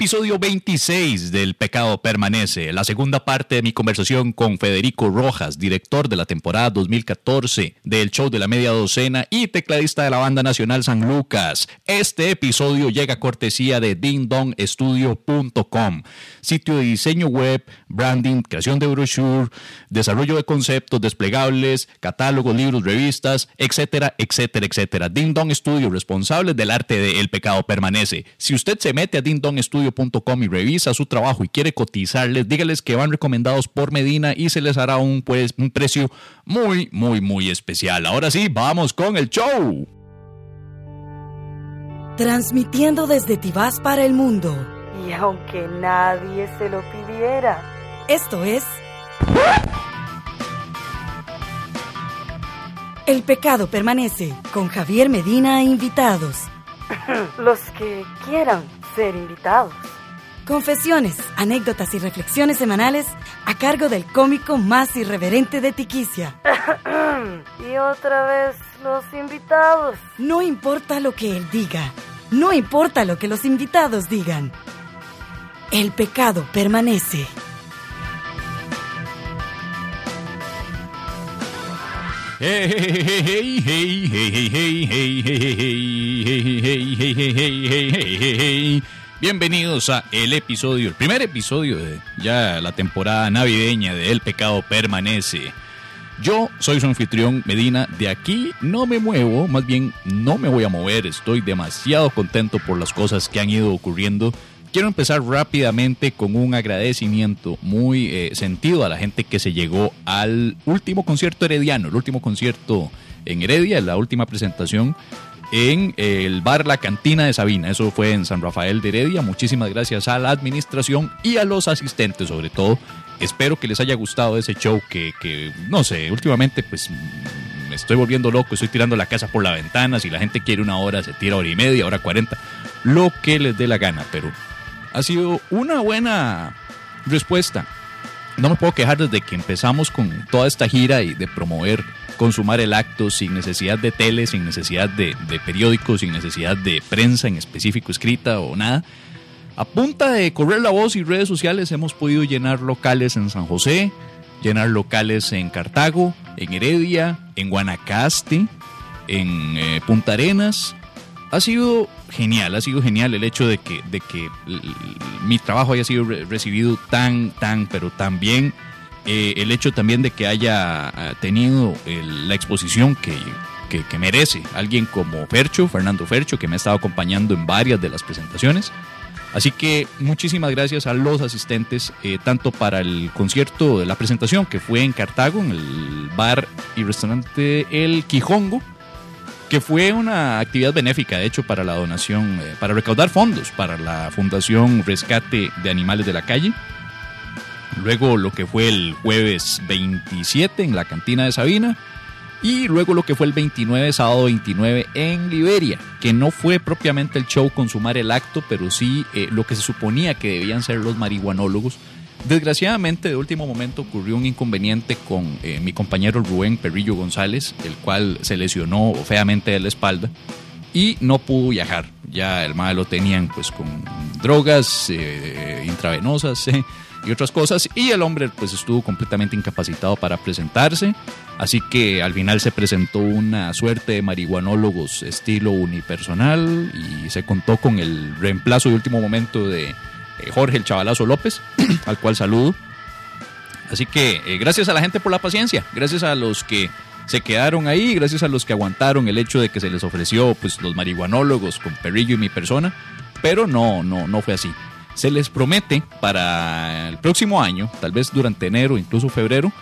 Episodio 26 del Pecado Permanece, la segunda parte de mi conversación con Federico Rojas, director de la temporada 2014 del show de la media docena y tecladista de la banda nacional San Lucas. Este episodio llega a cortesía de dingdongestudio.com, sitio de diseño web, branding, creación de brochure, desarrollo de conceptos desplegables, catálogos, libros, revistas, etcétera, etcétera, etcétera. Ding Dong Studio, responsable del arte de El Pecado Permanece. Si usted se mete a dingdongestudio.com y revisa su trabajo y quiere cotizarles, dígales que van recomendados por Medina y se les hará un, pues, un precio muy, muy, muy especial. Ahora sí, vamos con el show. Transmitiendo desde Tibás para el mundo. Y aunque nadie se lo pidiera. Esto es... El pecado permanece con Javier Medina e invitados. Los que quieran ser invitados. Confesiones, anécdotas y reflexiones semanales a cargo del cómico más irreverente de Tiquicia. y otra vez los invitados. No importa lo que él diga, no importa lo que los invitados digan. El pecado permanece. Bienvenidos a el episodio, el primer episodio de ya la temporada navideña de El Pecado Permanece. Yo soy su anfitrión Medina, de aquí no me muevo, más bien no me voy a mover, estoy demasiado contento por las cosas que han ido ocurriendo Quiero empezar rápidamente con un agradecimiento muy eh, sentido a la gente que se llegó al último concierto herediano, el último concierto en Heredia, la última presentación en el bar La Cantina de Sabina. Eso fue en San Rafael de Heredia. Muchísimas gracias a la administración y a los asistentes sobre todo. Espero que les haya gustado ese show que, que no sé, últimamente pues me estoy volviendo loco, estoy tirando la casa por la ventana. Si la gente quiere una hora, se tira hora y media, hora cuarenta, lo que les dé la gana. Pero ha sido una buena respuesta. No me puedo quejar desde que empezamos con toda esta gira y de promover, consumar el acto sin necesidad de tele, sin necesidad de, de periódicos, sin necesidad de prensa en específico escrita o nada. A punta de correr la voz y redes sociales hemos podido llenar locales en San José, llenar locales en Cartago, en Heredia, en Guanacaste, en eh, Punta Arenas, ha sido genial, ha sido genial el hecho de que, de que mi trabajo haya sido recibido tan, tan, pero tan bien. Eh, el hecho también de que haya ah, tenido la exposición que, que, merece alguien como Fercho, Fernando Fercho, que me ha estado acompañando en varias de las presentaciones. Así que muchísimas gracias a los asistentes, eh, tanto para el concierto de la presentación que fue en Cartago, en el bar y restaurante El Quijongo, que fue una actividad benéfica, de hecho, para la donación, eh, para recaudar fondos para la Fundación Rescate de Animales de la Calle. Luego lo que fue el jueves 27 en la cantina de Sabina. Y luego lo que fue el 29, sábado 29 en Liberia, que no fue propiamente el show consumar el acto, pero sí eh, lo que se suponía que debían ser los marihuanólogos, Desgraciadamente, de último momento ocurrió un inconveniente con eh, mi compañero Rubén Perrillo González, el cual se lesionó feamente de la espalda y no pudo viajar. Ya el mal lo tenían pues con drogas eh, intravenosas eh, y otras cosas y el hombre pues estuvo completamente incapacitado para presentarse. Así que al final se presentó una suerte de marihuanólogos estilo unipersonal y se contó con el reemplazo de último momento de Jorge el Chavalazo López, al cual saludo. Así que eh, gracias a la gente por la paciencia, gracias a los que se quedaron ahí, gracias a los que aguantaron el hecho de que se les ofreció pues los marihuanólogos con Perrillo y mi persona, pero no, no, no fue así. Se les promete para el próximo año, tal vez durante enero, incluso febrero,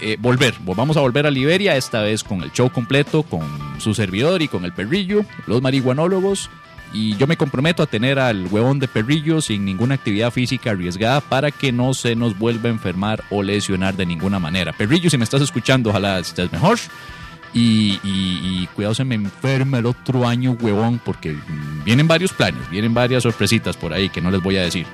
eh, volver. Vamos a volver a Liberia, esta vez con el show completo, con su servidor y con el perrillo, los marihuanólogos y yo me comprometo a tener al huevón de perrillo sin ninguna actividad física arriesgada para que no se nos vuelva a enfermar o lesionar de ninguna manera. Perrillo, si me estás escuchando, ojalá estés mejor. Y, y, cuidado se me enferme el otro año, huevón, porque vienen varios planes, vienen varias sorpresitas por ahí que no les voy a decir.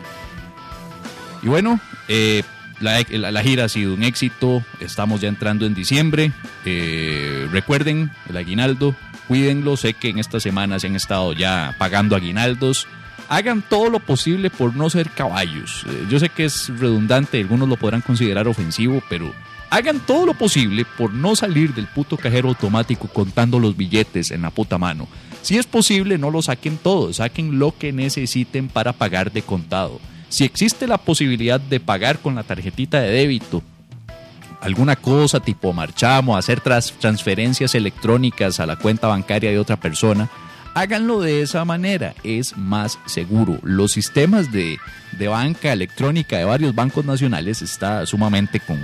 Y bueno, eh, la, gira ha sido un éxito, estamos ya entrando en diciembre. Eh, recuerden, el aguinaldo, cuídenlo. Sé que en estas semanas se han estado ya pagando aguinaldos. hagan todo lo posible por no ser caballos. Eh, yo sé que es redundante, algunos lo podrán considerar ofensivo, pero hagan todo lo posible por no salir del puto cajero automático contando los billetes en la puta mano. Si es posible, no lo saquen todo, saquen lo que necesiten para pagar de contado. Si existe la posibilidad de pagar con la tarjetita de débito, alguna cosa tipo marchamo, hacer transferencias electrónicas a la cuenta bancaria de otra persona, háganlo de esa manera, es más seguro. Los sistemas de, banca electrónica de varios bancos nacionales está sumamente con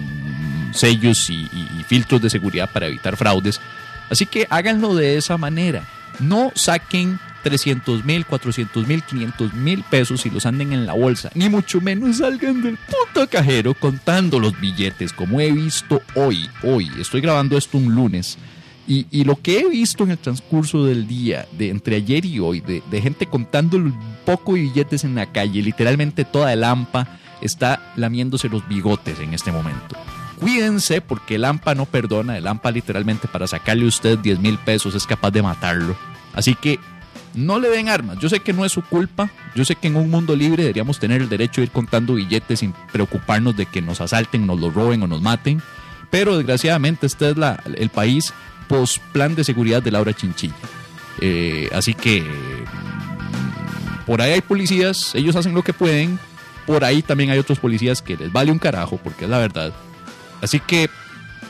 sellos y filtros de seguridad para evitar fraudes. Así que háganlo de esa manera. No saquen 300 mil, 400 mil, 500 mil pesos y los anden en la bolsa. Ni mucho menos salgan del puto cajero contando los billetes, como he visto hoy. Hoy, estoy grabando esto un lunes. Y, lo que he visto en el transcurso del día, de entre ayer y hoy, de, gente contando un poco de billetes en la calle, literalmente toda el AMPA está lamiéndose los bigotes en este momento. Cuídense porque el AMPA no perdona, el AMPA literalmente para sacarle a usted 10 mil pesos es capaz de matarlo. Así que no le den armas. Yo sé que no es su culpa. Yo sé que en un mundo libre deberíamos tener el derecho de ir contando billetes sin preocuparnos de que nos asalten, nos lo roben o nos maten. Pero desgraciadamente este es la, el país post plan de seguridad de Laura Chinchilla. Eh, así que mm, por ahí hay policías, ellos hacen lo que pueden. Por ahí también hay otros policías que les vale un carajo, porque es la verdad. Así que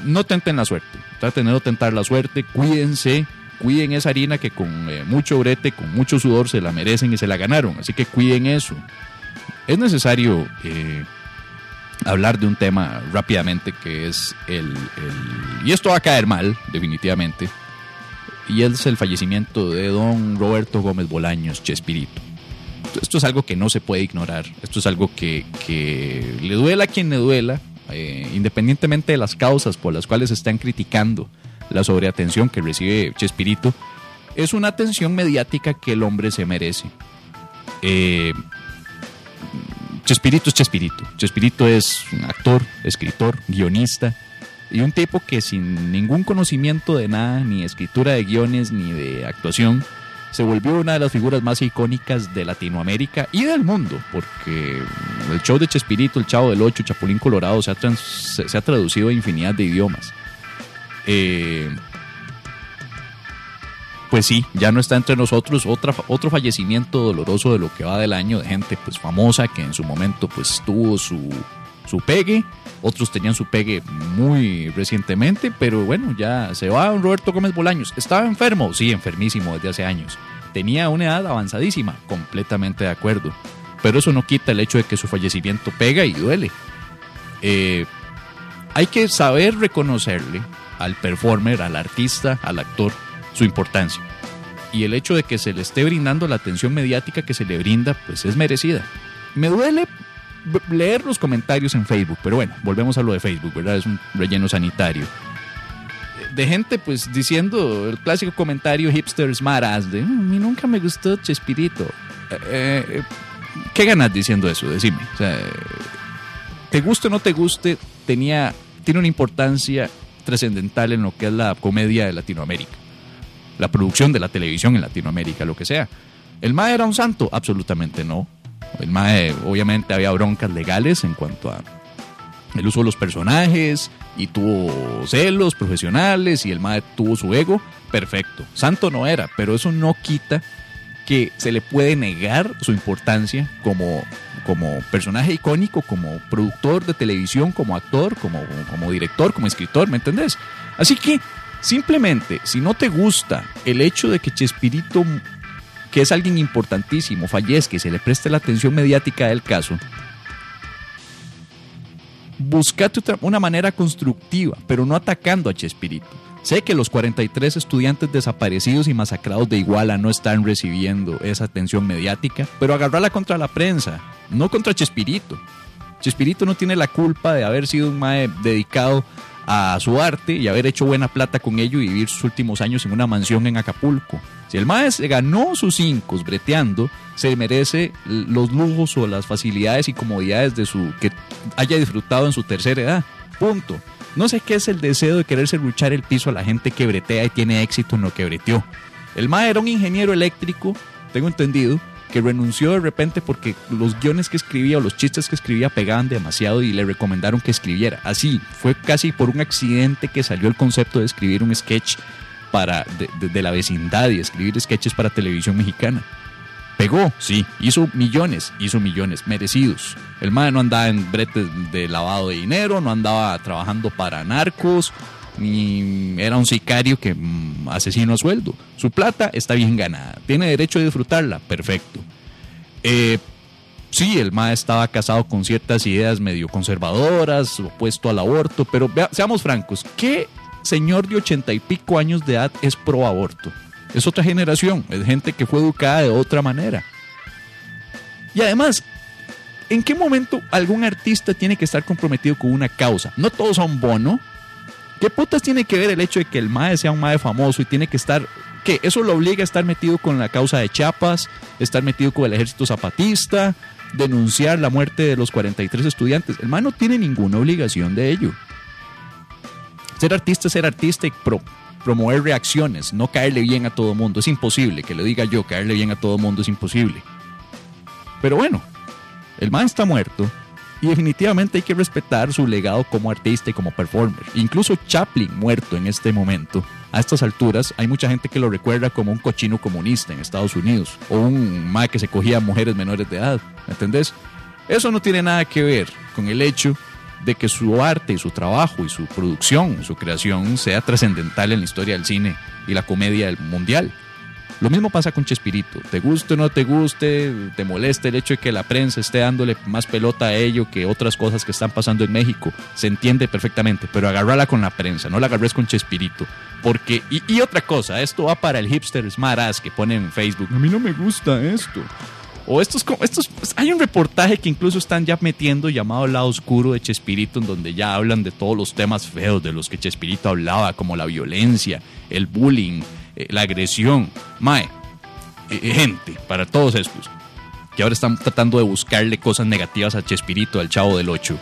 no tenten la suerte. Traten de no tentar la suerte. Cuídense cuiden esa harina que con eh, mucho brete, con mucho sudor se la merecen y se la ganaron. Así que cuiden eso. Es necesario eh, hablar de un tema rápidamente que es el, Y esto va a caer mal, definitivamente. Y es el fallecimiento de don Roberto Gómez Bolaños, Chespirito. Esto es algo que no se puede ignorar. Esto es algo que, le duela a quien le duela, eh, independientemente de las causas por las cuales se están criticando la sobreatención que recibe Chespirito, es una atención mediática que el hombre se merece. Eh, Chespirito es Chespirito. Chespirito es un actor, escritor, guionista y un tipo que sin ningún conocimiento de nada, ni escritura de guiones, ni de actuación, se volvió una de las figuras más icónicas de Latinoamérica y del mundo, porque el show de Chespirito, el Chavo del Ocho, Chapulín Colorado, se ha, se ha traducido a infinidad de idiomas. Eh, pues sí, ya no está entre nosotros otra, otro fallecimiento doloroso de lo que va del año de gente pues famosa que en su momento pues tuvo su, su pegue, otros tenían su pegue muy recientemente, pero bueno, ya se va Roberto Gómez Bolaños. ¿Estaba enfermo? Sí, enfermísimo desde hace años. Tenía una edad avanzadísima, completamente de acuerdo. Pero eso no quita el hecho de que su fallecimiento pega y duele. Eh, hay que saber reconocerle al performer, al artista, al actor, su importancia. Y el hecho de que se le esté brindando la atención mediática que se le brinda, pues es merecida. Me duele leer los comentarios en Facebook, pero bueno, volvemos a lo de Facebook, ¿verdad? Es un relleno sanitario. De gente, pues, diciendo el clásico comentario hipsters maras de, mm, a mí nunca me gustó Chespirito. Eh, eh, ¿Qué ganas diciendo eso? Decime. O sea, te guste o no te guste, tenía, tiene una importancia trascendental en lo que es la comedia de Latinoamérica, la producción de la televisión en Latinoamérica, lo que sea. ¿El MAE era un santo? Absolutamente no. El MAE, obviamente, había broncas legales en cuanto a el uso de los personajes y tuvo celos profesionales y el MAE tuvo su ego. Perfecto. Santo no era, pero eso no quita que se le puede negar su importancia como como personaje icónico, como productor de televisión, como actor, como, como director, como escritor, ¿me entendés? Así que simplemente, si no te gusta el hecho de que Chespirito, que es alguien importantísimo, fallezca y se le preste la atención mediática del caso, buscate una manera constructiva, pero no atacando a Chespirito. Sé que los 43 estudiantes desaparecidos y masacrados de Iguala no están recibiendo esa atención mediática, pero agarrarla contra la prensa, no contra Chespirito. Chespirito no tiene la culpa de haber sido un mae dedicado a su arte y haber hecho buena plata con ello y vivir sus últimos años en una mansión en Acapulco. Si el mae ganó sus cinco breteando, se merece los lujos o las facilidades y comodidades de su que haya disfrutado en su tercera edad. Punto. No sé qué es el deseo de quererse luchar el piso a la gente que bretea y tiene éxito en lo que breteó. El MAE era un ingeniero eléctrico, tengo entendido, que renunció de repente porque los guiones que escribía o los chistes que escribía pegaban demasiado y le recomendaron que escribiera. Así, fue casi por un accidente que salió el concepto de escribir un sketch para de, la vecindad y escribir sketches para televisión mexicana. Pegó, sí, hizo millones, hizo millones, merecidos. El madre no andaba en bretes de lavado de dinero, no andaba trabajando para narcos, ni era un sicario que mm, asesino a sueldo. Su plata está bien ganada, tiene derecho a disfrutarla, perfecto. Eh, sí, el MA estaba casado con ciertas ideas medio conservadoras, opuesto al aborto, pero seamos francos, ¿qué señor de ochenta y pico años de edad es pro aborto? Es otra generación, es gente que fue educada de otra manera. Y además, ¿en qué momento algún artista tiene que estar comprometido con una causa? No todos son bono, ¿Qué putas tiene que ver el hecho de que el MAE sea un MAE famoso y tiene que estar ¿Qué? Eso lo obliga a estar metido con la causa de Chiapas, estar metido con el ejército zapatista, denunciar la muerte de los 43 estudiantes. El MAE no tiene ninguna obligación de ello. Ser artista es ser artista y promover reacciones, no caerle bien a todo mundo. Es imposible, que lo diga yo, caerle bien a todo mundo es imposible. Pero bueno, el MAE está muerto y definitivamente hay que respetar su legado como artista y como performer. Incluso Chaplin, muerto en este momento, a estas alturas, hay mucha gente que lo recuerda como un cochino comunista en Estados Unidos o un ma que se cogía a mujeres menores de edad. ¿Me entendés? Eso no tiene nada que ver con el hecho de que su arte y su trabajo y su producción, su creación sea trascendental en la historia del cine y la comedia mundial. Lo mismo pasa con Chespirito. Te guste o no te guste, te moleste el hecho de que la prensa esté dándole más pelota a ello que otras cosas que están pasando en México. Se entiende perfectamente, pero agárrala con la prensa, no la agarres con Chespirito. Porque, y, otra cosa, esto va para el hipster smartass que pone en Facebook. A mí no me gusta esto. O estos, estos, pues, hay un reportaje que incluso están ya metiendo llamado lado oscuro de Chespirito, en donde ya hablan de todos los temas feos de los que Chespirito hablaba, como la violencia, el bullying, eh, la agresión. Mae, eh, eh, gente, para todos estos, que ahora están tratando de buscarle cosas negativas a Chespirito, al chavo del 8.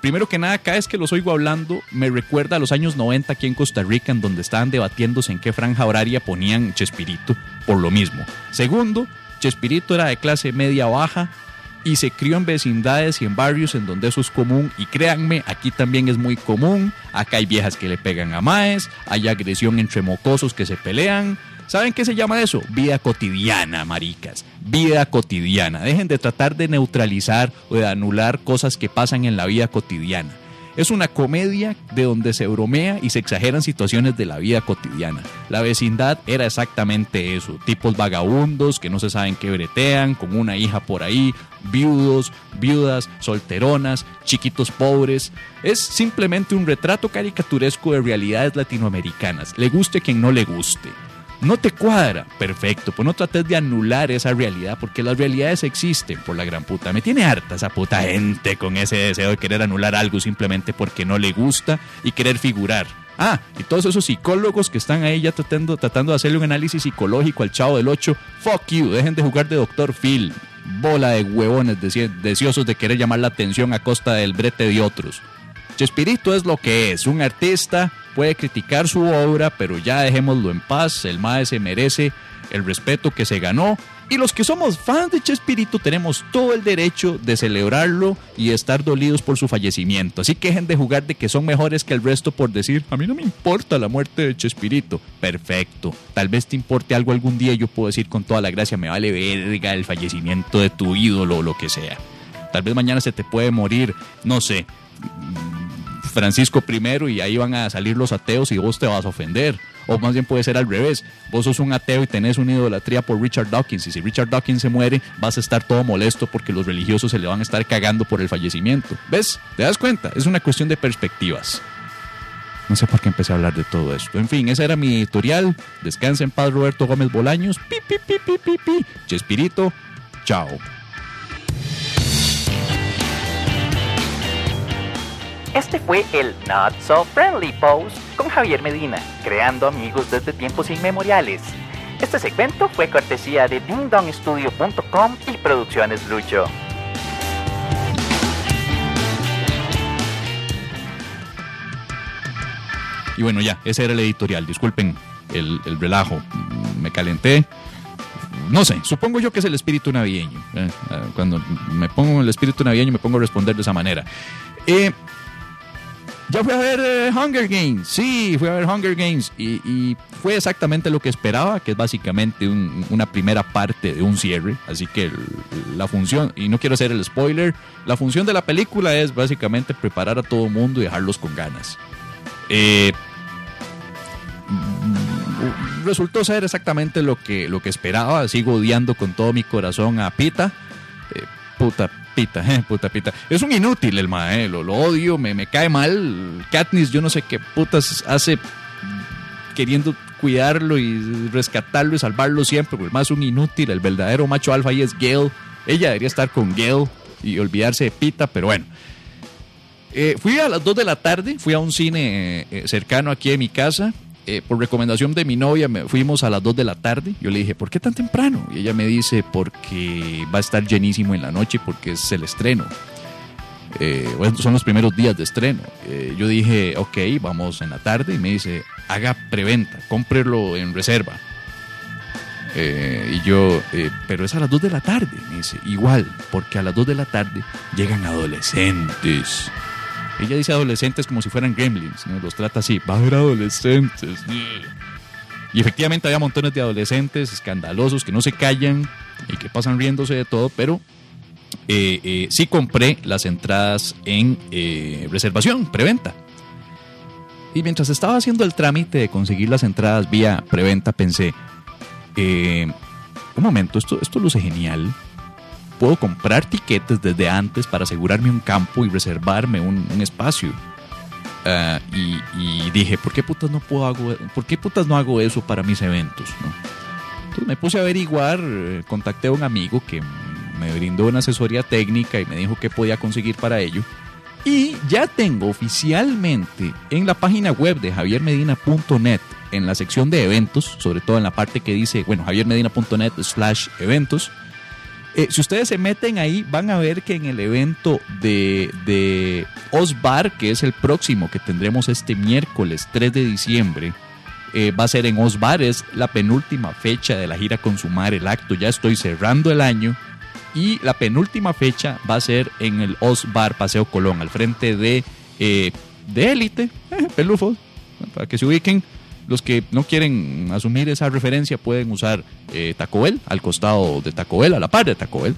primero que nada, cada vez que los oigo hablando, me recuerda a los años 90 aquí en Costa Rica, en donde estaban debatiéndose en qué franja horaria ponían Chespirito, por lo mismo. Segundo, Chespirito era de clase media baja, y se crió en vecindades y en barrios en donde eso es común y créanme, aquí también es muy común, acá hay viejas que le pegan a maes, hay agresión entre mocosos que se pelean. ¿Saben qué se llama eso? Vida cotidiana, maricas. Vida cotidiana. Dejen de tratar de neutralizar o de anular cosas que pasan en la vida cotidiana. Es una comedia de donde se bromea y se exageran situaciones de la vida cotidiana. La vecindad era exactamente eso, tipos vagabundos que no se saben qué bretean, con una hija por ahí, viudos, viudas, solteronas, chiquitos pobres. Es simplemente un retrato caricaturesco de realidades latinoamericanas, le guste quien no le guste. No te cuadra, perfecto, pues no trates de anular esa realidad porque las realidades existen por la gran puta. Me tiene harta esa puta gente con ese deseo de querer anular algo simplemente porque no le gusta y querer figurar. Ah, y todos esos psicólogos que están ahí ya tratando, tratando de hacerle un análisis psicológico al chavo del 8, fuck you, dejen de jugar de Doctor Phil. Bola de huevones deseosos de querer llamar la atención a costa del brete de otros. Chespirito es lo que es, un artista, puede criticar su obra, pero ya dejémoslo en paz, el MAE se merece el respeto que se ganó y los que somos fans de Chespirito tenemos todo el derecho de celebrarlo y estar dolidos por su fallecimiento. Así que dejen de jugar de que son mejores que el resto por decir, a mí no me importa la muerte de Chespirito. Perfecto. Tal vez te importe algo algún día, yo puedo decir con toda la gracia, me vale verga el fallecimiento de tu ídolo o lo que sea. Tal vez mañana se te puede morir, no sé, Francisco I y ahí van a salir los ateos y vos te vas a ofender. O más bien puede ser al revés. Vos sos un ateo y tenés una idolatría por Richard Dawkins. Y si Richard Dawkins se muere, vas a estar todo molesto porque los religiosos se le van a estar cagando por el fallecimiento. ¿Ves? ¿Te das cuenta? Es una cuestión de perspectivas. No sé por qué empecé a hablar de todo esto. En fin, ese era mi editorial. Descansa en paz, Roberto Gómez Bolaños. Pi, pi, pi, pi, pi. Chespirito. Chao. Este fue el Not So Friendly Post con Javier Medina, creando amigos desde tiempos inmemoriales. Este segmento fue cortesía de dingdongstudio.com y Producciones Lucho. Y bueno, ya, ese era el editorial. Disculpen el, el relajo. Me calenté. no sé, supongo yo que es el espíritu navideño. eh, eh, cuando me pongo el espíritu navideño me pongo a responder de esa manera. Eh, ya fui a ver eh, Hunger Games, sí, fui a ver Hunger Games y, fue exactamente lo que esperaba, que es básicamente un- una primera parte de un cierre, así que la función, y no quiero hacer el spoiler, la función de la película es básicamente preparar a todo el mundo y dejarlos con ganas. Eh, mm, resultó ser exactamente lo que, lo que esperaba, sigo odiando con todo mi corazón a Pita, Eh, puta Pita, eh, puta Pita. Es un inútil el mae, lo, lo odio, me, me cae mal. Katniss, yo no sé qué putas hace queriendo cuidarlo y rescatarlo y salvarlo siempre, el es un inútil. El verdadero macho alfa ahí es Gale. Ella debería estar con Gale y olvidarse de Pita, pero bueno. Eh, fui a las 2 de la tarde, fui a un cine eh, eh, cercano aquí de mi casa. Eh, por recomendación de mi novia, me fuimos a las 2 de la tarde. Yo le dije, ¿por qué tan temprano? Y ella me dice, porque va a estar llenísimo en la noche, porque es el estreno. Eh, son los primeros días de estreno. Eh, yo dije, ok, vamos en la tarde. Y me dice, haga preventa, cómprelo en reserva. Y yo, pero es a las 2 de la tarde. Me dice, igual, porque a las 2 de la tarde llegan adolescentes. Ella dice adolescentes como si fueran gremlins, ¿no? los trata así, va a haber adolescentes. Y efectivamente había montones de adolescentes escandalosos que no se callan y que pasan riéndose de todo, pero eh, eh, sí compré las entradas en eh, reservación, preventa. Y mientras estaba haciendo el trámite de conseguir las entradas vía preventa, pensé, un momento, esto, esto luce genial. Puedo comprar tiquetes desde antes para asegurarme un campo y reservarme un, un espacio. Ah, y, y dije, ¿por qué putas no puedo hago, por qué putas no hago eso para mis eventos? no? Entonces me puse a averiguar, eh, contacté a un amigo que me brindó una asesoría técnica y me dijo qué podía conseguir para ello. Y ya tengo oficialmente en la página web de javiermedina.net, en la sección de eventos, sobre todo en la parte que dice, bueno, javiermedina.net slash eventos, eh, si ustedes se meten ahí, van a ver que en el evento de, de Osbar, que es el próximo que tendremos este miércoles 3 de diciembre, eh, va a ser en Osbar, es la penúltima fecha de la gira Consumar el Acto. Ya estoy cerrando el año y la penúltima fecha va a ser en el Osbar Paseo Colón, al frente de eh, de Élite, Pelufos, para que se ubiquen. Los que no quieren asumir esa referencia pueden usar eh, Taco Bell, al costado de Taco Bell, a la par de Taco Bell.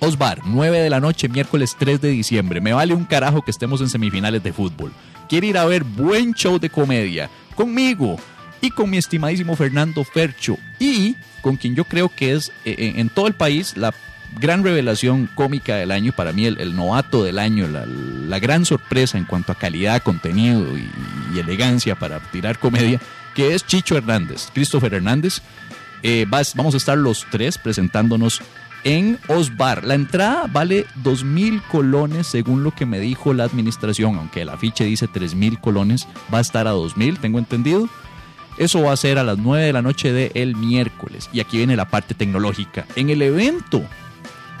Osbar, 9 de la noche, miércoles 3 de diciembre. Me vale un carajo que estemos en semifinales de fútbol. Quiere ir a ver buen show de comedia conmigo y con mi estimadísimo Fernando Fercho y con quien yo creo que es eh, en, en todo el país la gran revelación cómica del año, para mí el, novato del año, la, gran sorpresa en cuanto a calidad, contenido y, elegancia para tirar comedia, que es Chicho Hernández, Christopher Hernández. Eh, vamos a estar los tres presentándonos en Osbar. La entrada vale dos mil colones según lo que me dijo la administración, aunque el afiche dice tres mil colones, va a estar a dos mil, tengo entendido. Eso va a ser a las 9 de la noche del miércoles. Y aquí viene la parte tecnológica. En el evento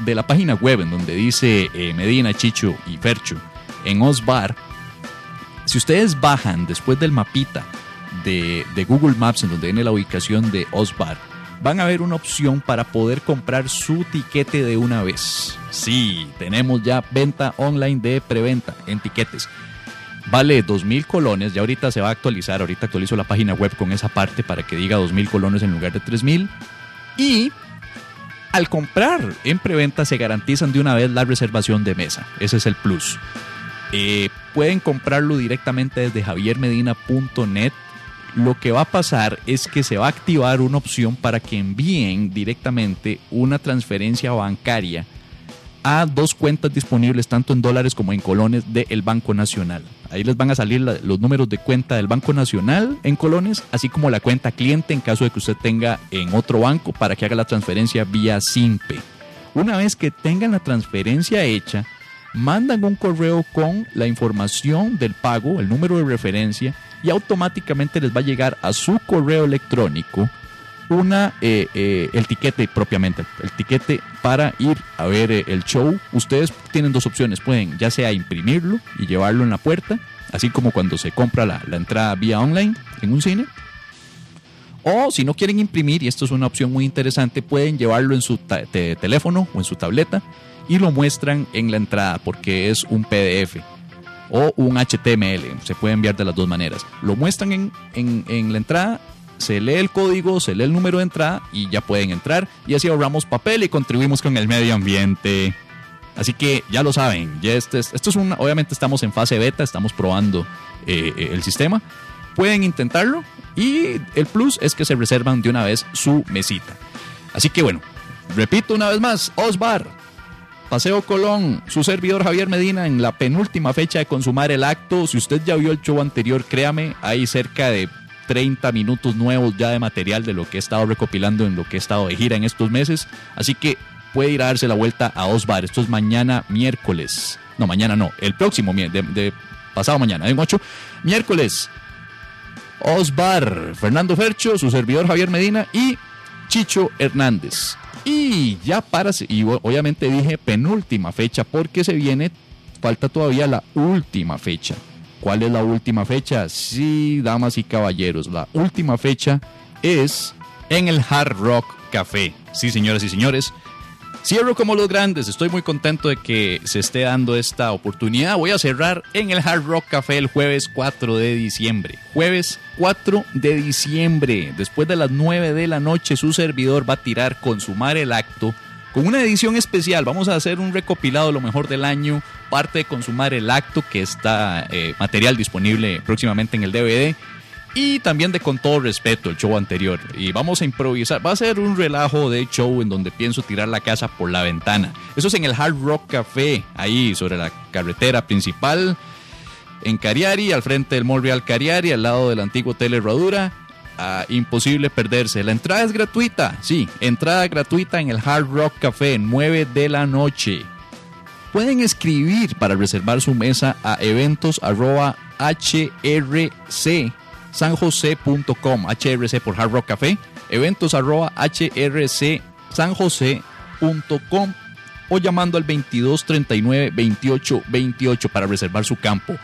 de la página web en donde dice eh, Medina, Chicho y Fercho, en Osbar, si ustedes bajan después del mapita de, de Google Maps en donde viene la ubicación de Osbar, van a ver una opción para poder comprar su tiquete de una vez. Sí, tenemos ya venta online de preventa en tiquetes. Vale 2.000 colones, ya ahorita se va a actualizar, ahorita actualizo la página web con esa parte para que diga 2.000 colones en lugar de 3.000. Y al comprar en preventa se garantizan de una vez la reservación de mesa, ese es el plus. Eh, pueden comprarlo directamente desde javiermedina.net. Lo que va a pasar es que se va a activar una opción para que envíen directamente una transferencia bancaria a dos cuentas disponibles tanto en dólares como en colones del Banco Nacional. Ahí les van a salir los números de cuenta del Banco Nacional en colones, así como la cuenta cliente en caso de que usted tenga en otro banco para que haga la transferencia vía SIMPE. Una vez que tengan la transferencia hecha, mandan un correo con la información del pago, el número de referencia, y automáticamente les va a llegar a su correo electrónico una eh, eh, el tiquete propiamente, el, tiquete para ir a ver eh, el show. Ustedes tienen dos opciones, pueden ya sea imprimirlo y llevarlo en la puerta, así como cuando se compra la, la entrada vía online en un cine, O si no quieren imprimir, y esto es una opción muy interesante, pueden llevarlo en su teléfono o en su tableta y lo muestran en la entrada porque es un PDF o un HTML. Se puede enviar de las dos maneras. Lo muestran en, en- en la entrada, se lee el código, se lee el número de entrada y ya pueden entrar. Y así ahorramos papel y contribuimos con el medio ambiente. Así que ya lo saben, ya este es- esto es una, obviamente estamos en fase beta, estamos probando eh, eh, el sistema. Pueden intentarlo y el plus es que se reservan de una vez su mesita. Así que bueno, repito una vez más, Osbar, Paseo Colón, su servidor Javier Medina en la penúltima fecha de consumar el acto. Si usted ya vio el show anterior, créame, hay cerca de 30 minutos nuevos ya de material de lo que he estado recopilando en lo que he estado de gira en estos meses. Así que puede ir a darse la vuelta a Osbar. Esto es mañana miércoles. No, mañana no, el próximo, de, pasado mañana, en 8. Miércoles, Osbar, Fernando Fercho, su servidor Javier Medina y Chicho Hernández. Y ya para, y obviamente dije penúltima fecha porque se viene, falta todavía la última fecha. ¿Cuál es la última fecha? Sí, damas y caballeros, la última fecha es en el Hard Rock Café. Sí, señoras y señores. Cierro como los grandes, estoy muy contento de que se esté dando esta oportunidad. Voy a cerrar en el Hard Rock Café el jueves 4 de diciembre. Jueves 4 de diciembre, después de las 9 de la noche, su servidor va a tirar Consumar el Acto con una edición especial. Vamos a hacer un recopilado lo mejor del año, parte de Consumar el Acto, que está eh, material disponible próximamente en el DVD. Y también de Con todo respeto, el show anterior. Y vamos a improvisar. Va a ser un relajo de show en donde pienso tirar la casa por la ventana. Eso es en el Hard Rock Café, ahí sobre la carretera principal. En Cariari, al frente del Mall Real Cariari, al lado del antiguo Hotel Herradura. Ah, imposible perderse. La entrada es gratuita. Sí, entrada gratuita en el Hard Rock Café, 9 de la noche. Pueden escribir para reservar su mesa a eventos arroba hrc por Hard Rock Café eventos arroba hrc sanjose.com o llamando al 22 39 28 28 para reservar su campo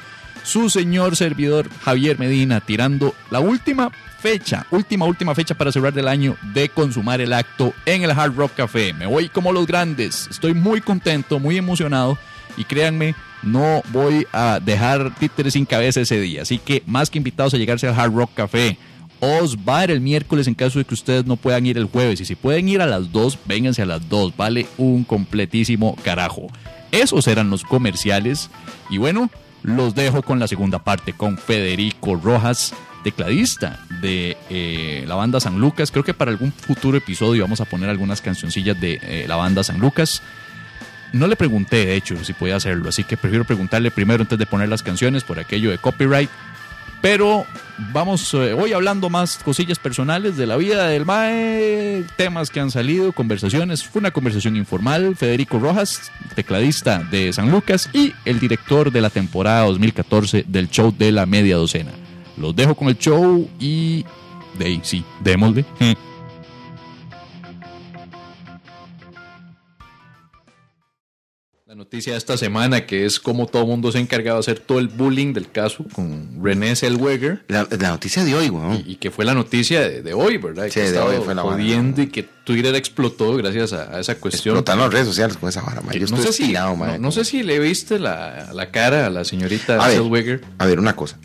su señor servidor Javier Medina tirando la última fecha, última, última fecha para cerrar del año de consumar el acto en el Hard Rock Café. Me voy como los grandes, estoy muy contento, muy emocionado y créanme, no voy a dejar títeres sin cabeza ese día. Así que más que invitados a llegarse al Hard Rock Café. Os va a ir el miércoles en caso de que ustedes no puedan ir el jueves. Y si pueden ir a las 2, vénganse a las 2. Vale un completísimo carajo. Esos eran los comerciales. Y bueno, los dejo con la segunda parte, con Federico Rojas, tecladista de eh, la banda San Lucas. Creo que para algún futuro episodio vamos a poner algunas cancioncillas de eh, la banda San Lucas. No le pregunté, de hecho, si podía hacerlo, así que prefiero preguntarle primero antes de poner las canciones por aquello de copyright. Pero vamos eh, hoy hablando más cosillas personales de la vida del Mae, temas que han salido, conversaciones. Fue una conversación informal. Federico Rojas, tecladista de San Lucas y el director de la temporada 2014 del show de la media docena. Los dejo con el show y de ahí, sí, démosle. noticia de esta semana que es como todo el mundo se ha encargado de hacer todo el bullying del caso con René Zellweger La, la noticia de hoy, weón. y, y que fue la noticia de, de hoy, ¿verdad? Sí, que de hoy fue la jodiendo y que Twitter explotó gracias a, a esa cuestión. Explotan las redes sociales con esa vara, Yo no, sé si, estirado, no, sé si le viste la, la cara a la señorita A ver. Zellweger. A ver, una cosa.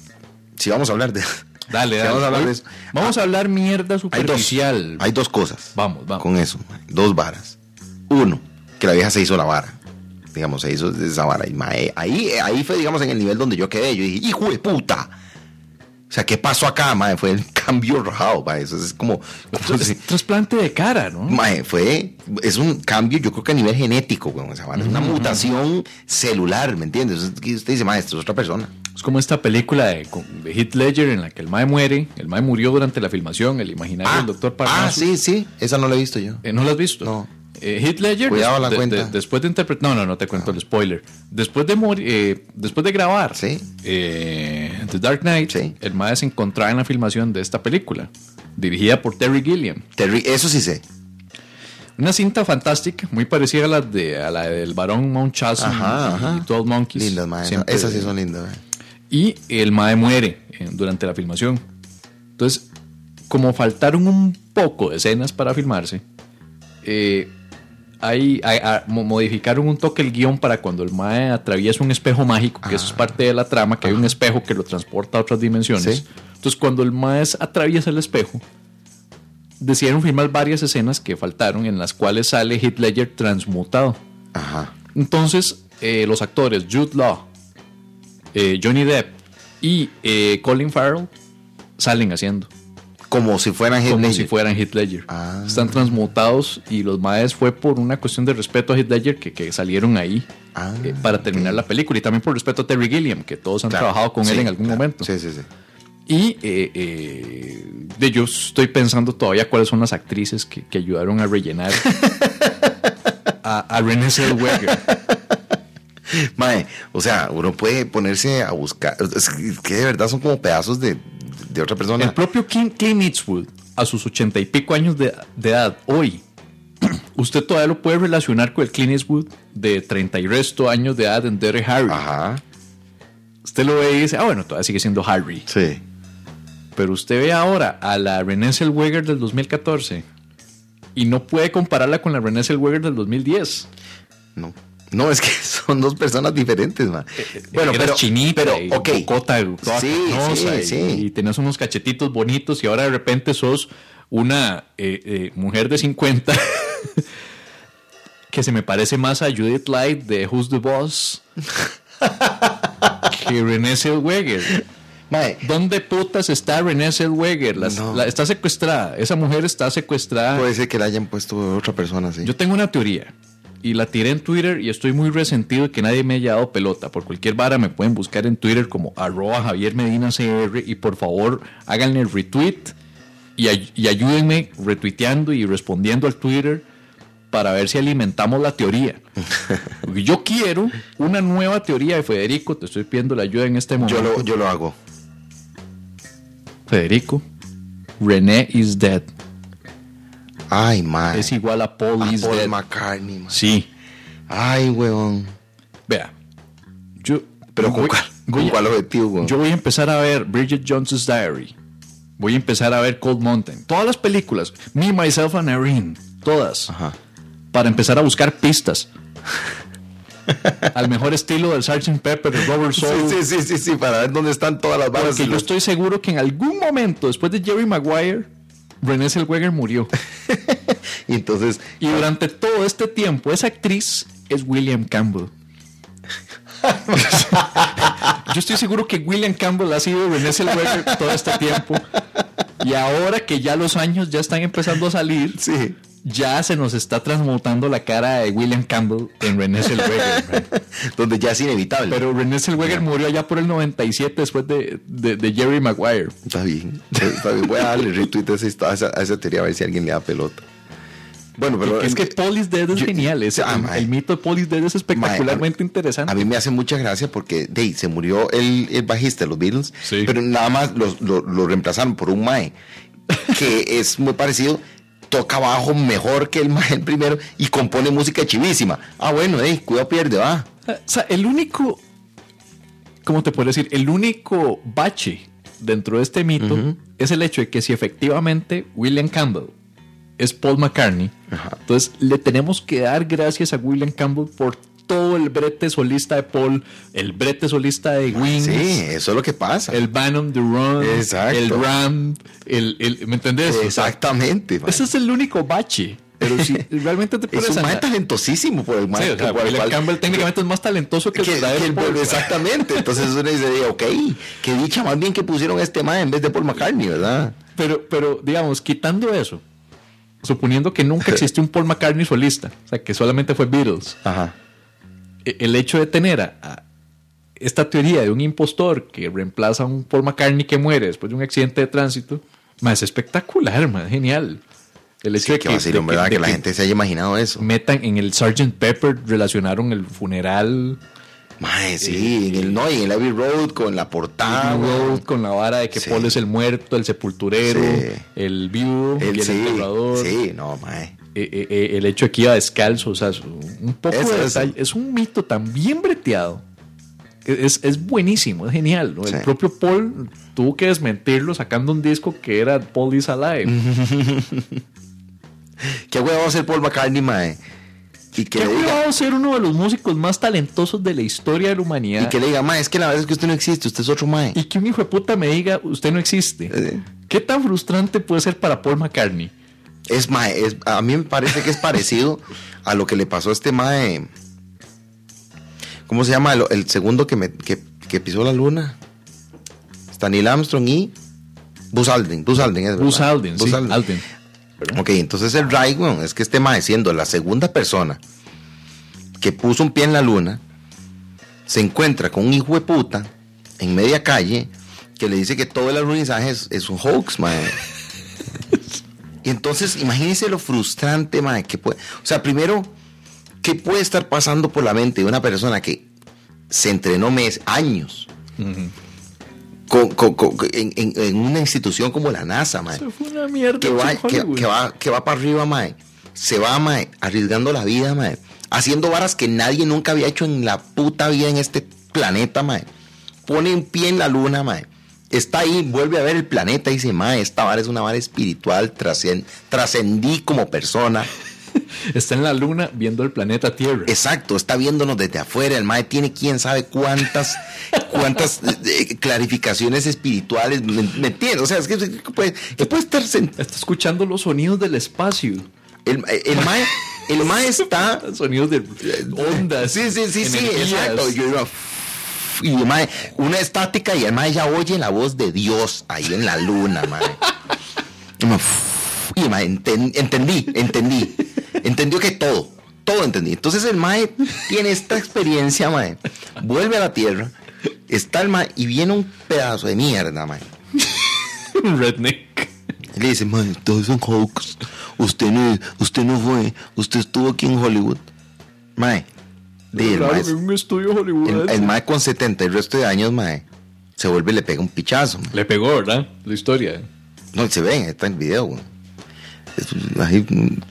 Si vamos a hablar de. Dale, dale. vamos a hablar de eso. Vamos a hablar mierda Hay dos, superficial. hay dos cosas. Vamos, vamos. Con eso, man. Dos varas. Uno, que la vieja se hizo la vara. Digamos, se hizo esa vara. Y, mae, ahí, ahí fue, digamos, en el nivel donde yo quedé. Yo dije, hijo de puta. O sea, ¿qué pasó acá, mae? Fue el cambio rajado, mae. Eso es como. como Es si- trasplante de cara, ¿no? Mae, fue, es un cambio, yo creo que a nivel genético, weón, esa vara. Es una mutación celular, ¿me entiendes? Usted dice, mae, esto es otra persona. Es como esta película de, de Heath Ledger en la que el Mae muere. El Mae murió durante la filmación, el imaginario del doctor ah, Parnassus. sí, sí, esa no la he visto yo. Eh, ¿No lo has visto? No. Eh, Heath Ledger, Cuidado la de- cuenta. de- después de interpretar... No, no, no te cuento el spoiler. Después de morir, eh, después de grabar Sí. eh, The Dark Knight, Sí. el Mae se encontraba en la filmación de esta película, dirigida por Terry Gilliam. Terry, eso sí sé. Una cinta fantástica, muy parecida a la, de, a la del Barón Munchausen Ajá, y, ajá. y 12 Monkeys. Lindas, mae. Esas sí son lindas. Y el Mae muere eh, durante la filmación. Entonces, como faltaron un poco de escenas para filmarse, eh, hay, hay- a- mo- modificaron un toque el guion para cuando el Mae atraviesa un espejo mágico, que eso es parte de la trama, que hay un espejo que lo transporta a otras dimensiones. Sí. Entonces, cuando el Mae atraviesa el espejo, decidieron filmar varias escenas que faltaron en las cuales sale Heath Ledger transmutado. Ajá. Entonces, eh, los actores Jude Law, eh, Johnny Depp y eh, Colin Farrell salen haciendo Como si fueran Heath como Ledger. si fueran Heath Ledger. Ah. Están transmutados y los maes fue por una cuestión de respeto a Heath Ledger que, que salieron ahí Ah, eh, para terminar la película y también por respeto a Terry Gilliam, que todos han Claro. trabajado con él en algún claro. momento. Sí, sí, sí. Y eh, eh, de yo estoy pensando todavía cuáles son las actrices que, que ayudaron a rellenar a, a Renée Zellweger. Mae, o sea, uno puede ponerse a buscar. Es que de verdad son como pedazos de, de otra persona. El propio King, Clint Eastwood, a sus ochenta y pico años de, de edad, hoy, usted todavía lo puede relacionar con el Clint Eastwood de 30 y resto años de edad en Dirty Harry. Ajá. Usted lo ve y dice, ah, bueno, todavía sigue siendo Harry. Sí. Pero usted ve ahora a la Renée Zellweger del 2014 y no puede compararla con la Renée Zellweger del 2010. No. No, es que son dos personas diferentes, man. Bueno, Eh, Eras chinita pero, y ok. bocota, toda Sí, sí, y, sí. y tenías unos cachetitos bonitos y ahora de repente sos una eh, eh, mujer de 50 que se me parece más a Judith Light de Who's the Boss que Renée Zellweger. Mae, ¿Dónde putas está Renée Zellweger? Las- No. la- está secuestrada. Esa mujer está secuestrada. puede ser que la hayan puesto otra persona, sí. Yo tengo una teoría y la tiré en Twitter y estoy muy resentido de que nadie me haya dado pelota. Por cualquier vara me pueden buscar en Twitter como arroba Javier Medina CR y por favor háganle el retweet y, ay- y ayúdenme retuiteando y respondiendo al Twitter para ver si alimentamos la teoría. Porque yo quiero una nueva teoría de Federico, te estoy pidiendo la ayuda en este momento. Yo lo, yo lo hago. Federico, René is dead. Ay, mae. Es igual a Paul A is Paul dead. McCartney, mae. Sí, Ay, weón. vea. Yo, Pero con voy- cuál, voy con cuál objetivo, weón. Yo voy a empezar a ver Bridget Jones's Diary. Voy a empezar a ver Cold Mountain. Todas las películas. Me, Myself and Irene. Todas. Ajá. Para empezar a buscar pistas. Al mejor estilo del Sgt. Pepper, de Robert Sí, Soul. sí, sí, sí, sí, para ver dónde están todas las balas. Porque yo los- estoy seguro que en algún momento, después de Jerry Maguire, Renée Zellweger murió. Y entonces, Y durante todo este tiempo, esa actriz es William Campbell. Yo estoy seguro que William Campbell ha sido Renée Zellweger todo este tiempo. Y ahora que ya los años ya están empezando a salir, sí. Ya se nos está transmutando la cara de William Campbell en Renée Zellweger. Donde ya es inevitable. Pero Renée Zellweger murió allá por el 97 después de, de- de Jerry Maguire. Está bien. Está bien. Voy a darle retweet a esa, a esa- teoría a ver si alguien le da pelota. Bueno, pero es que Paul is Dead es yo- genial. ese- Ah, el, mito de Paul is Dead es espectacularmente interesante. A mí me hace mucha gracia porque se murió el, el bajista de los Beatles, Sí. pero nada más los- lo, lo reemplazaron por un Mae que es muy parecido, toca bajo mejor que el el primero y compone música chivísima. Ah, bueno, hey, cuidado pierde, va. O sea, el único, ¿cómo te puedo decir? El único bache dentro de este mito es el hecho de que si efectivamente William Campbell es Paul McCartney, entonces le tenemos que dar gracias a William Campbell por todo el brete solista de Paul, el brete solista de Wings, Sí, eso es lo que pasa. el Band on the Run, Exacto. el Ram, el, el- ¿me entendés? O sea, Exactamente. ese es el único bache. Pero si realmente te es pones un a- Mae talentosísimo por el Sí, Mae. o sea, cual- Campbell técnicamente es más talentoso que el verdadero que el- Paul, exactamente. Entonces uno dice, ok, que dicha más bien que pusieron este Mae en vez de Paul McCartney, ¿verdad? Pero, pero, digamos, quitando eso, suponiendo que nunca existió un Paul McCartney solista, o sea, que solamente fue Beatles, Ajá. El hecho de tener a, a esta teoría de un impostor que reemplaza a un Paul McCartney que muere después de un accidente de tránsito, más es espectacular, más genial. El hecho Sí, de que que, vacilón, de que- ¿verdad? de Que la gente se haya imaginado eso. metan en el Sgt. Pepper, relacionaron el funeral Mae, sí, en el no, y en el Abbey Road con la portada. Road con la vara de que Sí. Paul es el muerto, el sepulturero, Sí. el viudo El, sí, enterrador. sí, no, mae. eh, eh, eh, el hecho de que iba descalzo, o sea, un poco Eso, de eso. detalle. Es un mito tan bien breteado es, es buenísimo, es genial. ¿no? El propio Paul tuvo que desmentirlo sacando un disco que era Paul is Alive. ¿Qué huevo va a ser Paul McCartney, mae? Y que, ¿Qué le diga, ser uno de los músicos más talentosos de la historia de la humanidad? y que le diga, mae, es que la verdad es que usted no existe, usted es otro mae. Y que un hijo de puta me diga, usted no existe. Eh. ¿Qué tan frustrante puede ser para Paul McCartney? Es mae, es, a mí me parece que es parecido a lo que le pasó a este mae. ¿Cómo se llama? El, el segundo que, me, que, que pisó la luna. Neil Armstrong y Buzz Aldrin. Buzz Aldrin es verdad. Buzz Aldrin, Buzz sí, Aldrin. Aldrin. Ok, entonces el Reich, weón, es que este mae siendo la segunda persona que puso un pie en la luna, se encuentra con un hijo de puta en media calle que le dice que todo el alunizaje es, es un hoax, mae. Y entonces, imagínense lo frustrante, mae, que puede. O sea, primero, ¿qué puede estar pasando por la mente de una persona que se entrenó meses, años, con- con- con- en, en- en una institución como la NASA, mae? Eso fue una mierda. que va, que, va, que va para arriba, mae. Se va, mae, arriesgando la vida, mae. Haciendo varas que nadie nunca había hecho en la puta vida en este planeta, mae. Pone un pie en la luna, mae. Está ahí, vuelve a ver el planeta y dice, mae, esta vara es una vara espiritual, trascen- trascendí como persona. Está en la luna viendo el planeta Tierra. Exacto, está viéndonos desde afuera. El mae tiene quién sabe cuántas, cuántas eh, eh, clarificaciones espirituales. ¿Me, me entiendes? O sea, es que, puede, que puede estar Está escuchando los sonidos del espacio. El, el mae, el mae está. Sonidos de ondas. Sí, sí, sí, sí, energías. exacto. Yo iba, y el mae, una estática y el mae ya oye la voz de Dios ahí en la luna, mae. Y, mae, enten- entendí, entendí. Entendió que todo, todo entendí. Entonces el mae tiene esta experiencia, mae. Vuelve a la tierra, está el mae y viene un pedazo de mierda, mae. Un redneck. Y le dice, mae, todo es un hoax. Usted no, usted no fue, usted estuvo aquí en Hollywood. Mae. el mae- un estudio el, el mae con 70 y el resto de años, mae, se vuelve y le pega un pichazo. mae. Le pegó, ¿verdad? La historia. No, y se ve, está en el video, güey.